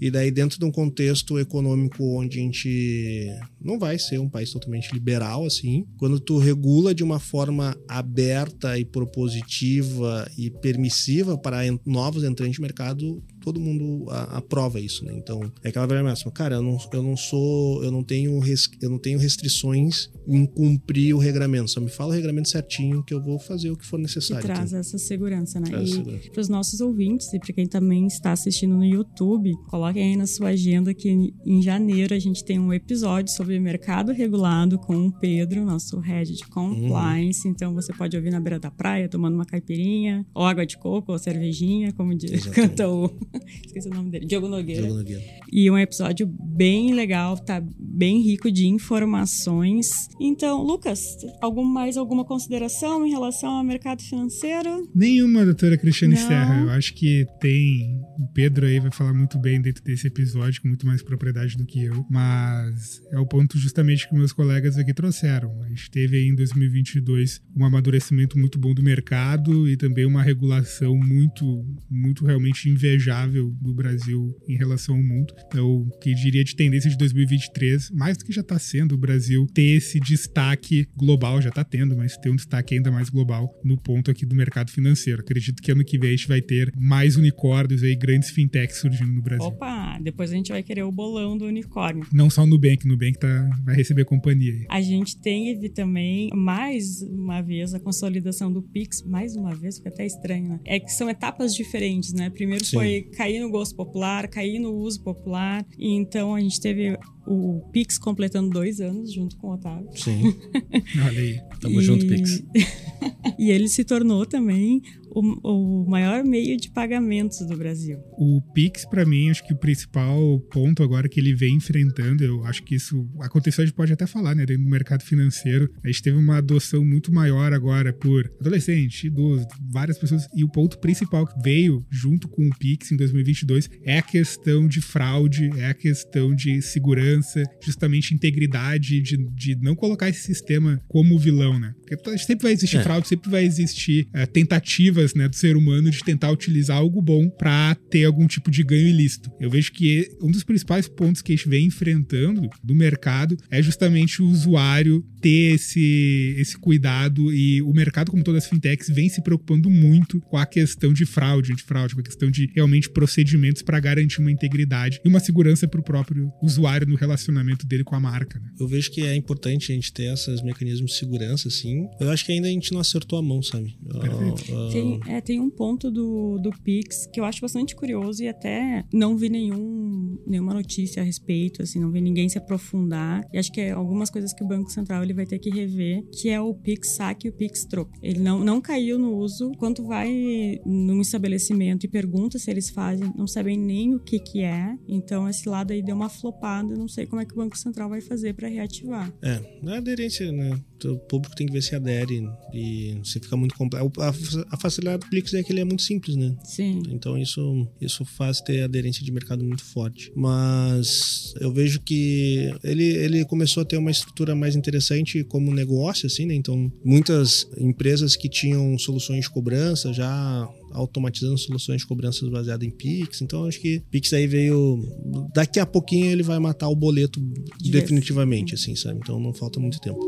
E daí, dentro de um contexto econômico onde a gente não vai ser um país totalmente liberal, assim, quando tu regula de uma forma aberta e propositiva e permissiva para novos entrantes de mercado, todo mundo a, aprova isso, né? Então, é aquela velha máxima, cara, eu não, eu não sou, eu não tenho res, eu não tenho restrições em cumprir o regramento, só me fala o regramento certinho que eu vou fazer o que for necessário. Que traz essa segurança, né? Traz e para os nossos ouvintes e para quem também está assistindo no YouTube, coloquem aí na sua agenda que em janeiro a gente tem um episódio sobre mercado regulado com o Pedro, nosso head de compliance. Uhum. Então você pode ouvir na beira da praia, tomando uma caipirinha, ou água de coco, ou cervejinha, como diz, canta o Esqueci o nome dele. Diogo Nogueira. Diogo Nogueira. E um episódio bem legal, tá bem rico de informações. Então, Lucas, algum, mais alguma consideração em relação ao mercado financeiro? Nenhuma, doutora Cristiane Não. Serra. Eu acho que tem. O Pedro aí vai falar muito bem dentro desse episódio, com muito mais propriedade do que eu. Mas é o ponto justamente que meus colegas aqui trouxeram. A gente teve aí em 2022 um amadurecimento muito bom do mercado e também uma regulação muito, muito realmente invejável do Brasil em relação ao mundo. Então, que diria de tendência de 2023, mais do que já está sendo o Brasil ter esse destaque global, já está tendo, mas ter um destaque ainda mais global no ponto aqui do mercado financeiro. Acredito que ano que vem a gente vai ter mais unicórnios aí, grandes fintechs surgindo no Brasil. Opa, depois a gente vai querer o bolão do unicórnio. Não só o Nubank, o Nubank tá, vai receber companhia aí. A gente teve também, mais uma vez, a consolidação do Pix, mais uma vez, fica até estranho, né? É que são etapas diferentes, né? Primeiro Sim. foi cair no gosto popular, cair no uso popular. E então a gente teve o Pix completando dois anos junto com o Otávio. Sim. Olha aí. Tamo e... junto, Pix. e ele se tornou também o, o maior meio de pagamentos do Brasil. O Pix, para mim, acho que o principal ponto agora que ele vem enfrentando, eu acho que isso aconteceu, a gente pode até falar, né? Dentro do mercado financeiro, a gente teve uma adoção muito maior agora por adolescente, idoso, várias pessoas. E o ponto principal que veio junto com o Pix em 2022 é a questão de fraude, é a questão de segurança segurança, justamente integridade, de, de não colocar esse sistema como vilão, né? Porque sempre vai existir É. fraude, sempre vai existir é, tentativas né, do ser humano de tentar utilizar algo bom para ter algum tipo de ganho ilícito. Eu vejo que um dos principais pontos que a gente vem enfrentando do mercado é justamente o usuário ter esse, esse cuidado e o mercado, como todas as fintechs, vem se preocupando muito com a questão de fraude, antifraude, com a questão de realmente procedimentos para garantir uma integridade e uma segurança para o próprio usuário no relacionamento dele com a marca. Né? Eu vejo que é importante a gente ter esses mecanismos de segurança, assim. Eu acho que ainda a gente não acertou a mão, sabe? Perfeito. Ah, ah, Tem, é, tem um ponto do, do Pix que eu acho bastante curioso e até não vi nenhum, nenhuma notícia a respeito, assim, não vi ninguém se aprofundar. E acho que é algumas coisas que o Banco Central ele vai ter que rever, que é o Pix saque e o Pix troco. Ele não, não caiu no uso. Quando vai num estabelecimento e pergunta se eles fazem, não sabem nem o que que é. Então esse lado aí deu uma flopada, não sei como é que o Banco Central vai fazer para reativar. É, não é aderência, né? O público tem que ver se adere e se fica muito complexo. A, facilidade do Pix é que ele é muito simples, né? Sim. Então isso, isso faz ter aderência de mercado muito forte. Mas eu vejo que ele, ele começou a ter uma estrutura mais interessante como negócio, assim, né? Então muitas empresas que tinham soluções de cobrança já automatizando soluções de cobranças baseadas em Pix. Então acho que Pix aí veio. Daqui a pouquinho ele vai matar o boleto De definitivamente, assim, sabe? Então não falta muito tempo.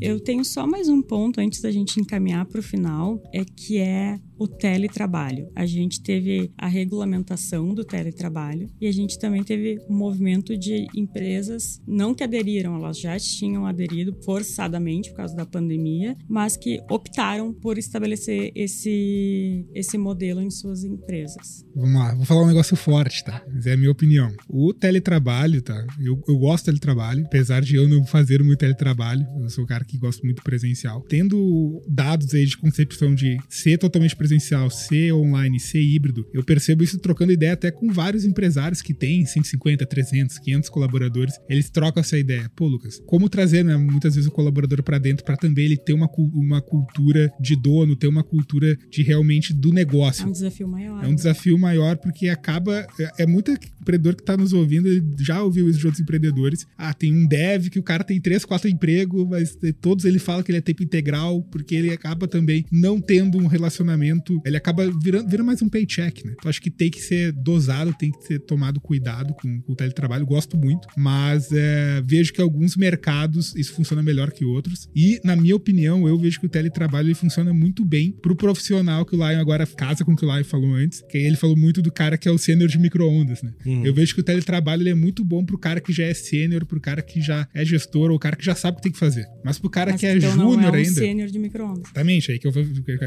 Eu tenho só mais um ponto antes da gente encaminhar para o final, é que é o teletrabalho. A gente teve a regulamentação do teletrabalho e a gente também teve um movimento de empresas não que aderiram, elas já tinham aderido forçadamente por causa da pandemia, mas que optaram por estabelecer esse esse modelo em suas empresas. Vamos lá, vou falar um negócio forte, tá? Mas é a minha opinião. O teletrabalho, tá? Eu, eu gosto do teletrabalho, apesar de eu não fazer muito teletrabalho. Eu sou o cara que gosta muito presencial. Tendo dados aí de concepção de ser totalmente presencial, ser online, ser híbrido, eu percebo isso trocando ideia até com vários empresários que têm 150, 300, 500 colaboradores. Eles trocam essa ideia. Pô, Lucas, como trazer né, muitas vezes o colaborador para dentro para também ele ter uma, uma cultura de dono, ter uma cultura de realmente do É negócio. um desafio maior. É um desafio maior porque acaba. É, é muito empreendedor que tá nos ouvindo, ele já ouviu isso de outros empreendedores. Ah, tem um dev que o cara tem três, quatro empregos, mas todos ele fala que ele é tempo integral, porque ele acaba também não tendo um relacionamento. Ele acaba virando, vira mais um paycheck, né? Então acho que tem que ser dosado, tem que ser tomado cuidado com, com o teletrabalho. Gosto muito, mas é, vejo que alguns mercados isso funciona melhor que outros. E, na minha opinião, eu vejo que o teletrabalho ele funciona muito bem pro profissional que o Lion agora casa com o que o Lion falou antes, que ele falou muito do cara que é o sênior de micro-ondas, né? Uhum. Eu vejo que o teletrabalho ele é muito bom pro cara que já é sênior, pro cara que já é gestor, ou o cara que já sabe o que tem que fazer. Mas pro cara Mas que é então não júnior é um ainda. sênior de micro-ondas. Exatamente, aí que eu vou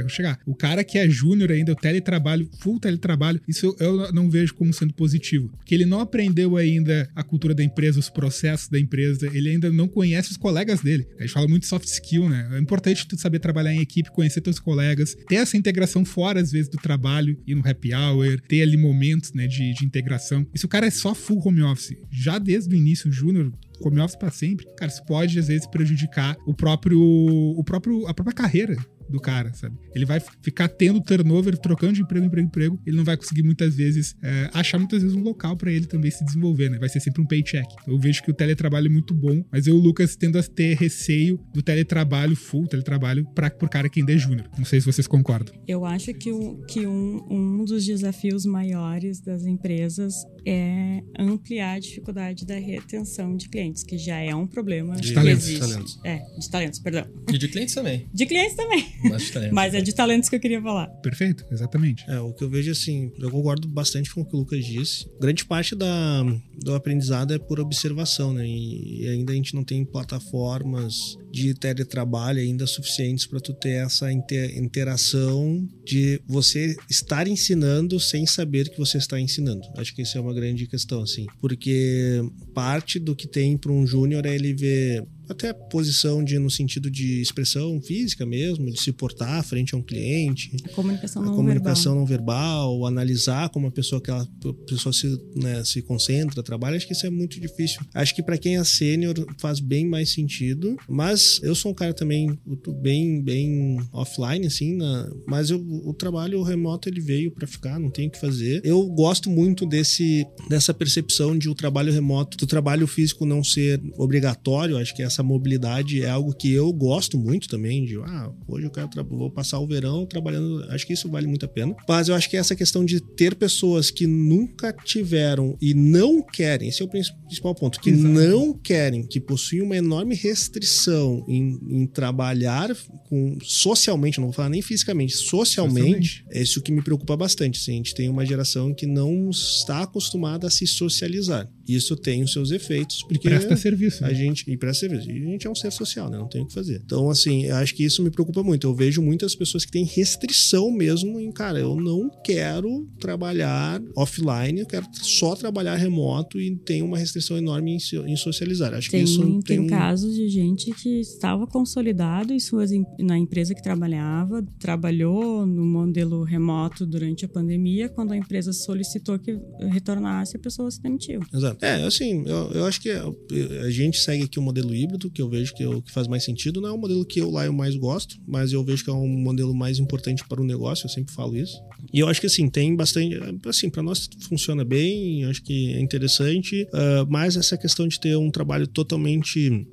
chegar. O cara que é júnior ainda, o teletrabalho, full teletrabalho, isso eu, não vejo como sendo positivo. Porque ele não aprendeu ainda a cultura da empresa, os processos da empresa, ele ainda não conhece os colegas dele. A gente fala muito soft skill, né? É importante tu saber trabalhar em equipe, conhecer teus colegas, ter essa integração fora, às vezes, do trabalho, ir no happy hour, ter ali momentos né, de, de integração. E se o cara é só full home office, já desde o início, júnior, home office pra sempre, cara, isso pode às vezes prejudicar o próprio, o próprio, a própria carreira do cara, sabe? Ele vai ficar tendo turnover, trocando de emprego, emprego, emprego. Ele não vai conseguir muitas vezes é, achar muitas vezes um local pra ele também se desenvolver, né? Vai ser sempre um paycheck. Então, eu vejo que o teletrabalho é muito bom, mas eu, o Lucas, tendo a ter receio do teletrabalho full, teletrabalho pra, por cara que ainda é júnior. Não sei se vocês concordam. Eu acho que, um, que um, um dos desafios maiores das empresas é ampliar a dificuldade da retenção de clientes, que já é um problema De talentos, existe. talentos. É, de talentos, perdão. E de clientes também. De clientes também, Mas de talentos. mas é de talentos que eu queria falar. Perfeito? Exatamente. É, o que eu vejo assim, eu concordo bastante com o que o Lucas disse. Grande parte da, do aprendizado é por observação, né? E, e ainda a gente não tem plataformas de teletrabalho ainda suficientes para tu ter essa inter- interação de você estar ensinando sem saber que você está ensinando. Acho que isso é uma grande questão, assim. Porque parte do que tem para um júnior é ele ver até posição de no sentido de expressão física mesmo, de se portar frente a um cliente. A comunicação não a comunicação verbal. não verbal, analisar como a pessoa que ela, a pessoa se, né, se concentra, trabalha, acho que isso é muito difícil. Acho que para quem é sênior faz bem mais sentido, mas eu sou um cara também bem bem offline assim, na, mas eu, o trabalho remoto ele veio para ficar, não tem o que fazer. Eu gosto muito desse dessa percepção de o trabalho remoto, do trabalho físico não ser obrigatório, acho que essa mobilidade é algo que eu gosto muito também de, ah, hoje eu quero vou passar o verão trabalhando, acho que isso vale muito a pena. Mas eu acho que essa questão de ter pessoas que nunca tiveram e não querem, esse é o principal ponto, que Exato. não querem, que possuem uma enorme restrição em, em, trabalhar com socialmente, não vou falar nem fisicamente, socialmente, socialmente. é isso que me preocupa bastante. Assim, a gente tem uma geração que não está acostumada a se socializar. Isso tem os seus efeitos, porque e presta serviço. Né? A gente e presta serviço. E a gente é um ser social, né? Não tem o que fazer. Então, assim, eu acho que isso me preocupa muito. Eu vejo muitas pessoas que têm restrição mesmo em, cara, eu não quero trabalhar offline, eu quero só trabalhar remoto e tem uma restrição enorme em, em socializar. Acho tem, que isso tem, tem um... casos de gente que estava consolidado em suas, na empresa que trabalhava, trabalhou no modelo remoto durante a pandemia, quando a empresa solicitou que retornasse, a pessoa se demitiu. Exato. É, assim, eu, eu acho que a gente segue aqui o modelo híbrido, que eu vejo que, eu, que faz mais sentido. Não é o modelo que eu lá eu mais gosto, mas eu vejo que é um modelo mais importante para o negócio, eu sempre falo isso. E eu acho que, assim, tem bastante. Assim, para nós funciona bem, acho que é interessante, uh, mas essa questão de ter um trabalho totalmente.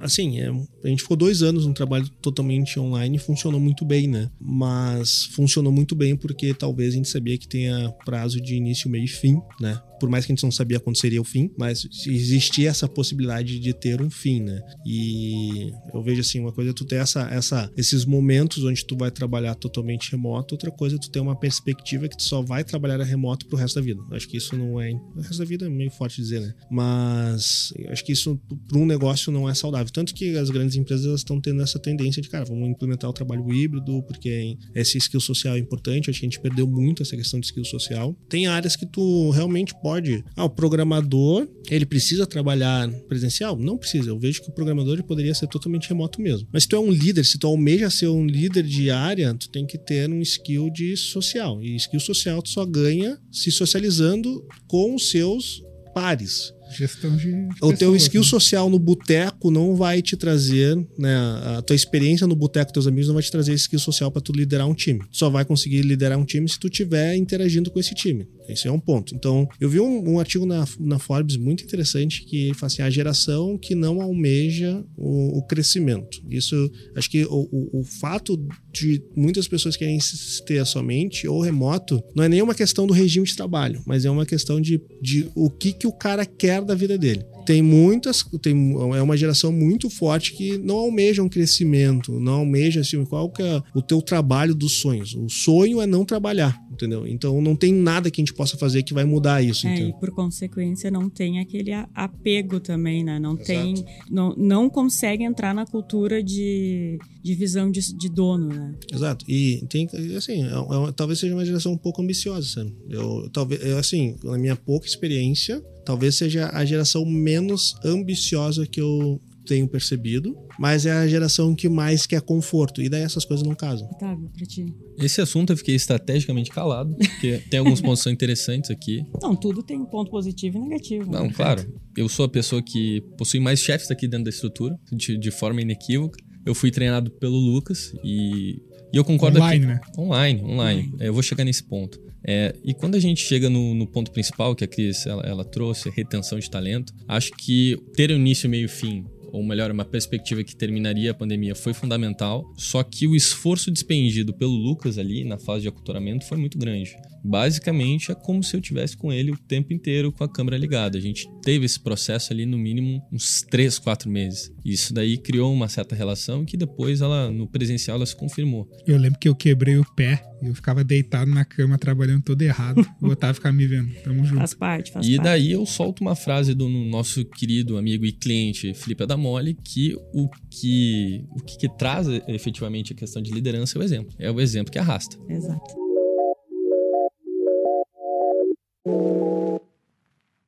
Assim, é, a gente ficou dois anos num trabalho totalmente online e funcionou muito bem, né? Mas funcionou muito bem porque talvez a gente sabia que tenha prazo de início, meio e fim, né? Por mais que a gente não sabia quando seria o fim, mas existia essa possibilidade de ter um fim, né? E eu vejo assim, uma coisa é tu ter essa, essa, esses momentos onde tu vai trabalhar totalmente remoto, outra coisa é tu ter uma perspectiva que tu só vai trabalhar remoto pro resto da vida. Acho que isso não é. O resto da vida é meio forte dizer, né? Mas acho que isso para um negócio não é saudável. Tanto que as grandes empresas estão tendo essa tendência de, cara, vamos implementar o trabalho híbrido, porque esse skill social é importante. Acho que a gente perdeu muito essa questão de skill social. Tem áreas que tu realmente pode pode. Ah, o programador, ele precisa trabalhar presencial? Não precisa. Eu vejo que o programador poderia ser totalmente remoto mesmo. Mas se tu é um líder, se tu almeja ser um líder de área, tu tem que ter um skill de social. E skill social tu só ganha se socializando com os seus pares. Gestão de. o teu skill né? social no boteco não vai te trazer, né? A tua experiência no boteco, teus amigos, não vai te trazer skill social para tu liderar um time. Tu só vai conseguir liderar um time se tu estiver interagindo com esse time. Esse é um ponto. Então, eu vi um, um artigo na, na, Forbes muito interessante que fala assim: a geração que não almeja o, o crescimento. Isso, acho que o, o, o, fato de muitas pessoas querem ter somente ou remoto não é nenhuma questão do regime de trabalho, mas é uma questão de, de o que, que o cara quer da vida dele. Tem muitas, tem, é uma geração muito forte que não almeja um crescimento, não almeja assim, qual que é o teu trabalho dos sonhos. O sonho é não trabalhar, entendeu? Então não tem nada que a gente possa fazer que vai mudar isso. É, entendeu? e por consequência não tem aquele apego também, né? Não Exato. tem, não, não consegue entrar na cultura de, de visão de, de dono, né? Exato. E tem, assim, é, é, talvez seja uma geração um pouco ambiciosa, sabe? Eu, talvez, eu, assim, na minha pouca experiência, talvez seja a geração menos ambiciosa que eu tenho percebido, mas é a geração que mais quer conforto. E daí essas coisas não casam. Otávio, pra ti. Esse assunto eu fiquei estrategicamente calado, porque tem alguns pontos interessantes aqui. Não, tudo tem ponto positivo e negativo. Não, né? claro. Eu sou a pessoa que possui mais chefes aqui dentro da estrutura, de, de forma inequívoca. Eu fui treinado pelo Lucas e, e eu concordo online, aqui. Né? Online, online. online. Eu vou chegar nesse ponto. É, e quando a gente chega no, no, ponto principal que a Cris ela, ela trouxe, retenção de talento, acho que ter um início, meio e fim ou melhor, uma perspectiva que terminaria a pandemia foi fundamental, só que o esforço despendido pelo Lucas ali na fase de aculturamento foi muito grande. Basicamente é como se eu tivesse com ele o tempo inteiro com a câmera ligada. A gente teve esse processo ali no mínimo uns 3, 4 meses. Isso daí criou uma certa relação que depois ela no presencial ela se confirmou. Eu lembro que eu quebrei o pé e eu ficava deitado na cama trabalhando todo errado. o Otávio ficava me vendo. Tamo junto. Faz parte, faz e parte. daí eu solto uma frase do nosso querido amigo e cliente Felipe Adamoli que o que o que, que traz efetivamente a questão de liderança é o exemplo. É o exemplo que arrasta. Exato.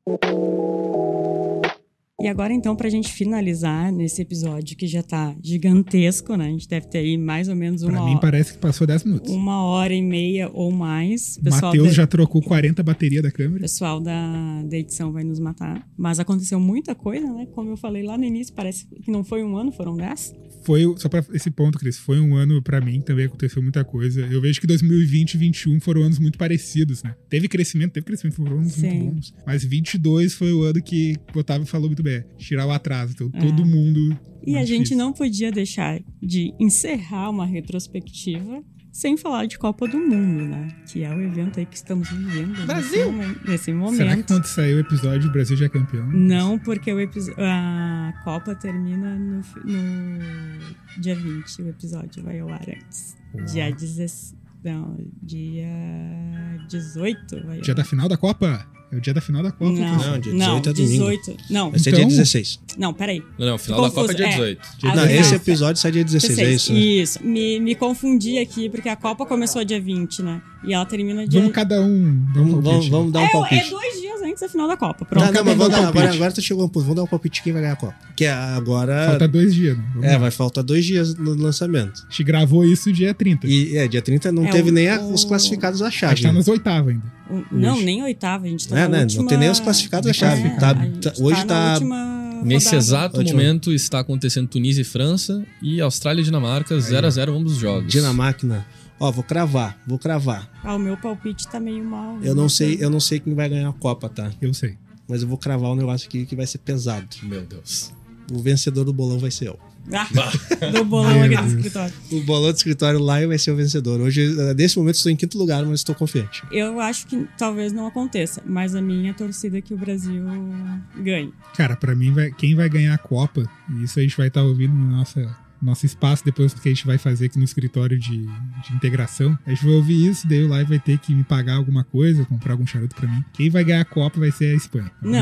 Thank you. E agora, então, pra gente finalizar nesse episódio que já tá gigantesco, né? A gente deve ter aí mais ou menos uma Pra mim hora, parece que passou 10 minutos. uma hora e meia ou mais. O O Matheus da- já trocou 40 bateria da o câmera. pessoal da, da edição vai nos matar. Mas aconteceu muita coisa, né? Como eu falei lá no início, parece que não foi um ano, foram dez. Foi, só pra esse ponto, Cris, foi um ano pra mim, também aconteceu muita coisa. Eu vejo que 2020 e 2021 foram anos muito parecidos, né? Teve crescimento, teve crescimento, foram anos Sim. muito bons. Mas 22 foi o ano que o Otávio falou muito bem, tirar o atraso. Então É. todo mundo... E a muito gente difícil. não podia deixar de encerrar uma retrospectiva sem falar de Copa do Mundo, né? Que é o evento aí que estamos vivendo. Brasil! Nesse momento. Será que quando sair o episódio o Brasil já é campeão? Não, porque a Copa termina no, no dia 20. O episódio vai ao ar antes. Dia 16. Não, dia 18 vai Dia da final da Copa? É o dia da final da Copa. Não, Não, dia não, 18 é domingo. 18. Não, Vai ser Então- dia 16. não, peraí. Não, não, final da Confuso, Copa é dia é. 18. Ah, não, tá. esse episódio sai dia 16, é 16. isso? né? Isso. Me, me confundi aqui, porque a Copa começou dia 20, né? E ela termina dia. Vamos cada um Vamos, vamos, palpite. vamos dar um é, é palpite. dois dias antes da final da Copa. Não, Pronto. não, mas um vamos dar, agora, agora tu chegou a um ponto. Vamos dar um palpite de quem vai ganhar a Copa. Que é agora. Falta dois dias, né? Vamos É, lá. vai faltar dois dias no lançamento. A gente gravou isso dia 30. E é, dia 30 não É, teve o- nem a- os classificados da a gente chave. tá né? nas oitavas ainda. O- Não, nem oitava. A gente tá É, na né? última... Não tem nem os classificados da chave. É, Tá- a gente tá- hoje na tá- última Nesse rodada. exato Ótimo. momento está acontecendo Tunísia e França e Austrália e Dinamarca 0x0 ambos os jogos. Dinamáquina. Ó, vou cravar, vou cravar. Ah, o meu palpite tá meio mal. Eu não sei, eu não sei quem vai ganhar a Copa, tá? Eu sei. Mas eu vou cravar um negócio aqui que vai ser pesado. Meu Deus. O vencedor do bolão vai ser eu. Ah, do bolão aqui do escritório. O bolão do escritório lá vai ser o vencedor. Hoje, eh, nesse momento, estou em quinto lugar, mas estou confiante. Eu acho que talvez não aconteça, mas a minha torcida é que o Brasil ganhe. Cara, pra mim, vai- quem vai ganhar a Copa, e isso a gente vai estar ouvindo no nossa, nosso espaço depois que a gente vai fazer aqui no escritório de, de integração. A gente vai ouvir isso, daí o live vai ter que me pagar alguma coisa, comprar algum charuto pra mim. Quem vai ganhar a Copa vai ser a Espanha. Vamos.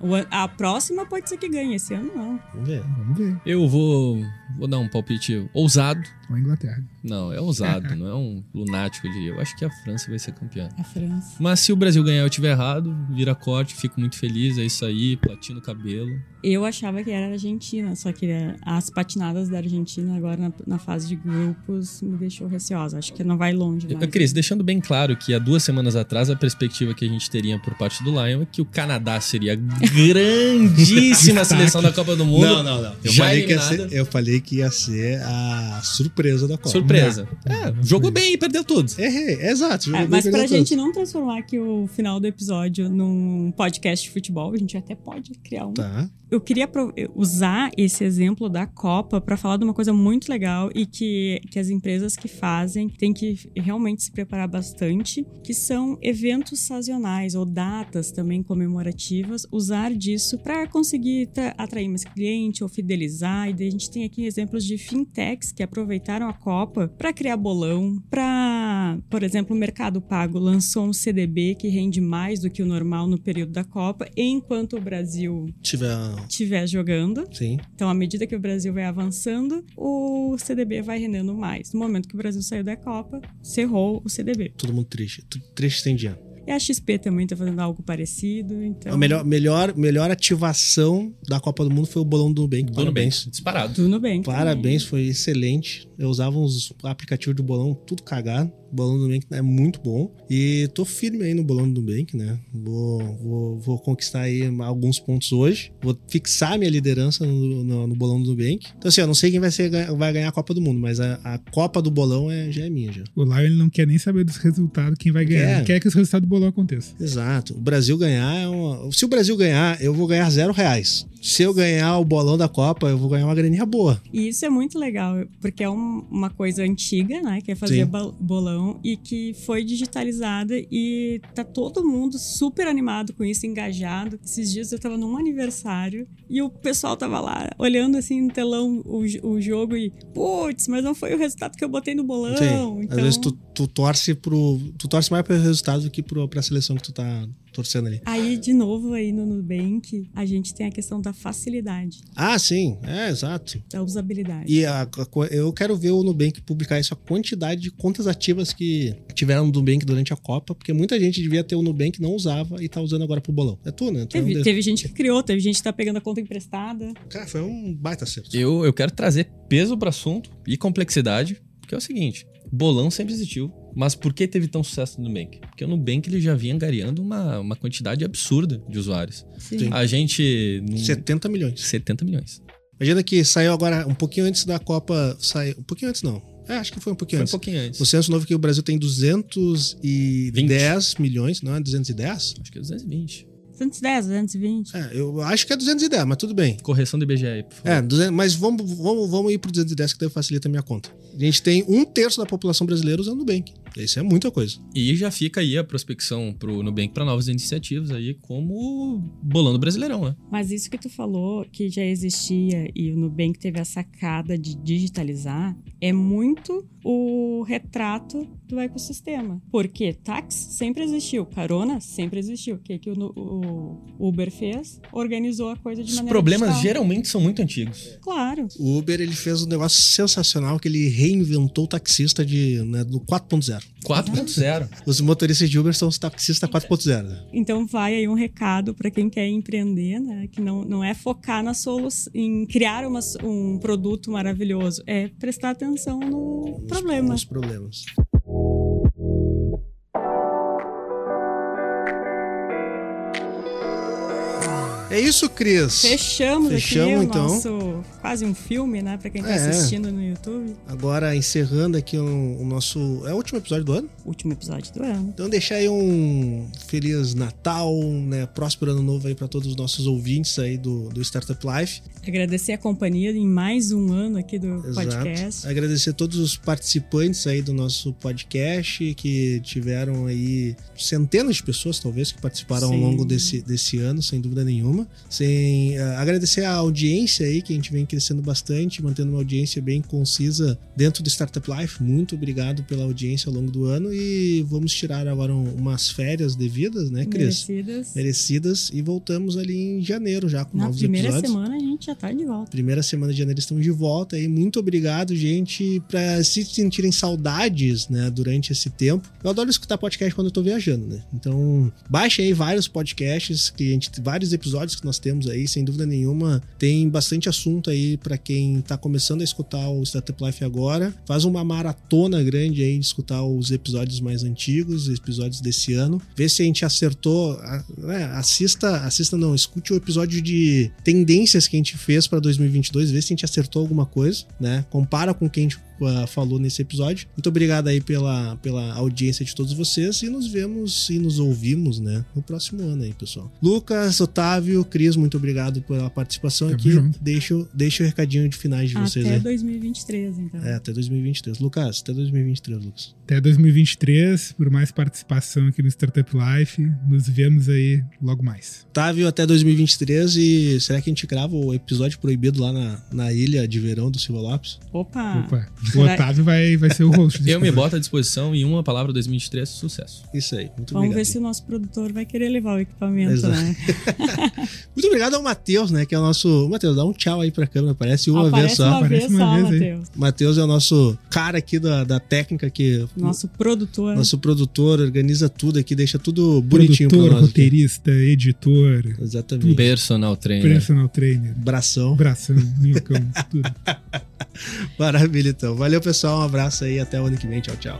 Não, an- a próxima pode ser que ganhe, esse ano não. Vamos ver. Vamos ver. Eu vou, vou dar um palpite ousado. Ou a Inglaterra. Não, é ousado, não é um lunático, eu diria. Eu acho que a França vai ser campeã. A França. Mas se o Brasil ganhar eu tiver errado, vira corte, fico muito feliz, é isso aí, platino o cabelo. Eu achava que era a Argentina, só que as patinadas da Argentina agora na, na fase de grupos me deixou receosa. Acho que não vai longe. mais. Eu, Cris, deixando bem claro que há duas semanas atrás a perspectiva que a gente teria por parte do Lion é que o Canadá seria a grandíssima seleção da Copa do Mundo. Não, não, não. Eu Já falei, que ser, eu falei que ia ser a surpresa da Copa. Surpresa. É, jogou bem e perdeu tudo. Errei, exato. jogou É, bem, mas perdeu pra tudo. gente não transformar aqui o final do episódio num podcast de futebol, a gente até pode criar um. Tá. Eu queria usar esse exemplo da Copa para falar de uma coisa muito legal e que, que as empresas que fazem têm que realmente se preparar bastante, que são eventos sazonais ou datas também comemorativas, usar disso para conseguir tra- atrair mais cliente ou fidelizar. E a gente tem aqui exemplos de fintechs que aproveitaram a Copa para criar bolão, para, por exemplo, o Mercado Pago lançou um CDB que rende mais do que o normal no período da Copa, enquanto o Brasil Tiver. Estiver jogando. Sim. Então, à medida que o Brasil vai avançando, o CDB vai rendendo mais. No momento que o Brasil saiu da Copa, cerrou o CDB. Todo mundo triste. Triste sem dinheiro. E a XP também tá fazendo algo parecido, então... A melhor, melhor, melhor ativação da Copa do Mundo foi o bolão do Nubank. Parabéns. Disparado. Tudo bem. Parabéns, foi excelente. Eu usava uns aplicativos de bolão tudo cagado. O bolão do Nubank é muito bom. E tô firme aí no bolão do Nubank, né? Vou, vou, vou conquistar aí alguns pontos hoje. Vou fixar minha liderança no, no, no bolão do Nubank. Então, assim, eu não sei quem vai, ser, vai ganhar a Copa do Mundo, mas a, a Copa do bolão é, já é minha, já. O Lion ele não quer nem saber dos resultados, quem vai ganhar. Quer. Ele quer que os resultados do bolão aconteçam. Exato. O Brasil ganhar é uma... Se o Brasil ganhar, eu vou ganhar zero reais. Se eu ganhar o bolão da Copa, eu vou ganhar uma graninha boa. E isso é muito legal, porque é um- uma coisa antiga, né? Que é fazer Sim. bolão e que foi digitalizada e tá todo mundo super animado com isso, engajado. Esses dias eu tava num aniversário e o pessoal tava lá olhando assim no telão o, o jogo e, putz, mas não foi o resultado que eu botei no bolão. Sim. Então, Às vezes tu, tu torce pro. Tu torce mais pelo resultado do que pro, pra seleção que tu tá torcendo ali. Aí, de novo, aí no Nubank, a gente tem a questão da facilidade, Ah, sim, é, exato. da usabilidade. E a- a eu quero ver o Nubank publicar isso, a quantidade de contas ativas que tiveram no Nubank durante a Copa, porque muita gente devia ter o Nubank, não usava e tá usando agora pro bolão. É tu, né? Tu é um Teve, teve gente que criou, teve gente que tá pegando a conta emprestada. Cara, foi um baita acerto. Eu, eu quero trazer peso pro assunto e complexidade, porque é o seguinte: bolão sempre existiu. Mas por que teve tão sucesso no Nubank? Porque o Nubank ele já vinha angariando uma, uma quantidade absurda de usuários. Sim. A gente. num- 70 milhões. 70 milhões. Imagina que saiu agora um pouquinho antes da Copa. Saiu, um pouquinho antes, não. É, acho que foi um pouquinho Foi um antes. pouquinho antes. O censo novo que o Brasil tem 210 milhões, não é 210? Acho que é 220. 210, 220. É, eu acho que é 210, mas tudo bem. Correção do IBGE aí, por favor. É, 200, mas vamos, vamos, vamos ir pro 210 que daí facilita a minha conta. A gente tem um terço da população brasileira usando o Nubank. Isso é muita coisa. E já fica aí a prospecção pro Nubank para novas iniciativas aí, como Bolando Brasileirão, né? Mas isso que tu falou, que já existia e o Nubank teve a sacada de digitalizar, é muito o retrato do ecossistema. Porque táxi sempre existiu, carona sempre existiu. O que, que o, o Uber fez? Organizou a coisa de Os maneira problemas digital. geralmente são muito antigos. Claro. O Uber ele fez um negócio sensacional que ele reinventou o taxista de, né, do 4.0. 4.0. Os motoristas de Uber são os taxistas 4.0. né? Então vai aí um recado para quem quer empreender, né? Que não, não é focar na solução, em criar uma, um produto maravilhoso, é prestar atenção no Os- problema. Os problemas. É isso, Cris. Fechamos, Fechamos, aqui o então. nosso quase um filme, né? Pra quem tá É. assistindo no YouTube. Agora encerrando aqui o, o nosso. É o último episódio do ano? Último episódio do ano. Então deixar aí um feliz Natal, né? Próspero ano novo aí para todos os nossos ouvintes aí do, do Startup Life. Agradecer a companhia em mais um ano aqui do Exato. podcast. Agradecer a todos os participantes aí do nosso podcast que tiveram aí centenas de pessoas talvez que participaram ao Sim. longo desse, desse ano, sem dúvida nenhuma. Sem eh, agradecer a audiência aí que a gente vem crescendo bastante, mantendo uma audiência bem concisa dentro do Startup Life. Muito obrigado pela audiência ao longo do ano e vamos tirar agora um- umas férias devidas, né, Cris? Merecidas. Merecidas e voltamos ali em janeiro já com Na novos primeira episódios. semana a gente já tá de volta. Primeira semana de janeiro estamos de volta aí. Muito obrigado, gente, para se sentirem saudades, né, durante esse tempo. Eu adoro escutar podcast quando eu tô viajando, né? Então, baixe aí vários podcasts que a gente vários episódios que nós temos aí, sem dúvida nenhuma, tem bastante assunto aí para quem tá começando a escutar o Startup Life agora. Faz uma maratona grande aí de escutar os episódios mais antigos, os episódios desse ano. Vê se a gente acertou, né, assista, assista não, escute o episódio de tendências que a gente fez para 2022, vê se a gente acertou alguma coisa, né? Compara com quem a gente ah, falou nesse episódio. Muito obrigado aí pela, pela audiência de todos vocês e nos vemos e nos ouvimos, né, no próximo ano aí, pessoal. Lucas, Otávio, Cris, muito obrigado pela participação Tamo aqui. junto. Deixa, o- deixa o recadinho de finais de vocês Até aí. 2023, então. É, até 2023. Lucas, até 2023, Lucas. Até 2023, por mais participação aqui no Startup Life. Nos vemos aí logo mais. Otávio, até 2023 e será que a gente grava o episódio proibido lá na, na ilha de verão do Silva Lopes? Opa! Opa, o será- Otávio vai, vai ser o host. Eu me boto à disposição e uma palavra 2023, sucesso. Isso aí, muito Vamos obrigado. ver se o nosso produtor vai querer levar o equipamento, Exato. né? Muito obrigado ao Matheus, né, que é o nosso... Matheus, dá um tchau aí pra câmera, parece uma Aparece vez só. uma Aparece vez uma só, vez aí. Matheus. Matheus é o nosso cara aqui da, da técnica que... Nosso produtor. Nosso produtor organiza tudo aqui, deixa tudo bonitinho Produtor, pra nós. aqui. roteirista, editor, Exatamente. Personal trainer. personal trainer, Bração. bração, minhocão, tudo. Maravilha, então. Valeu, pessoal. Um abraço aí. Até o ano que vem. Tchau, tchau.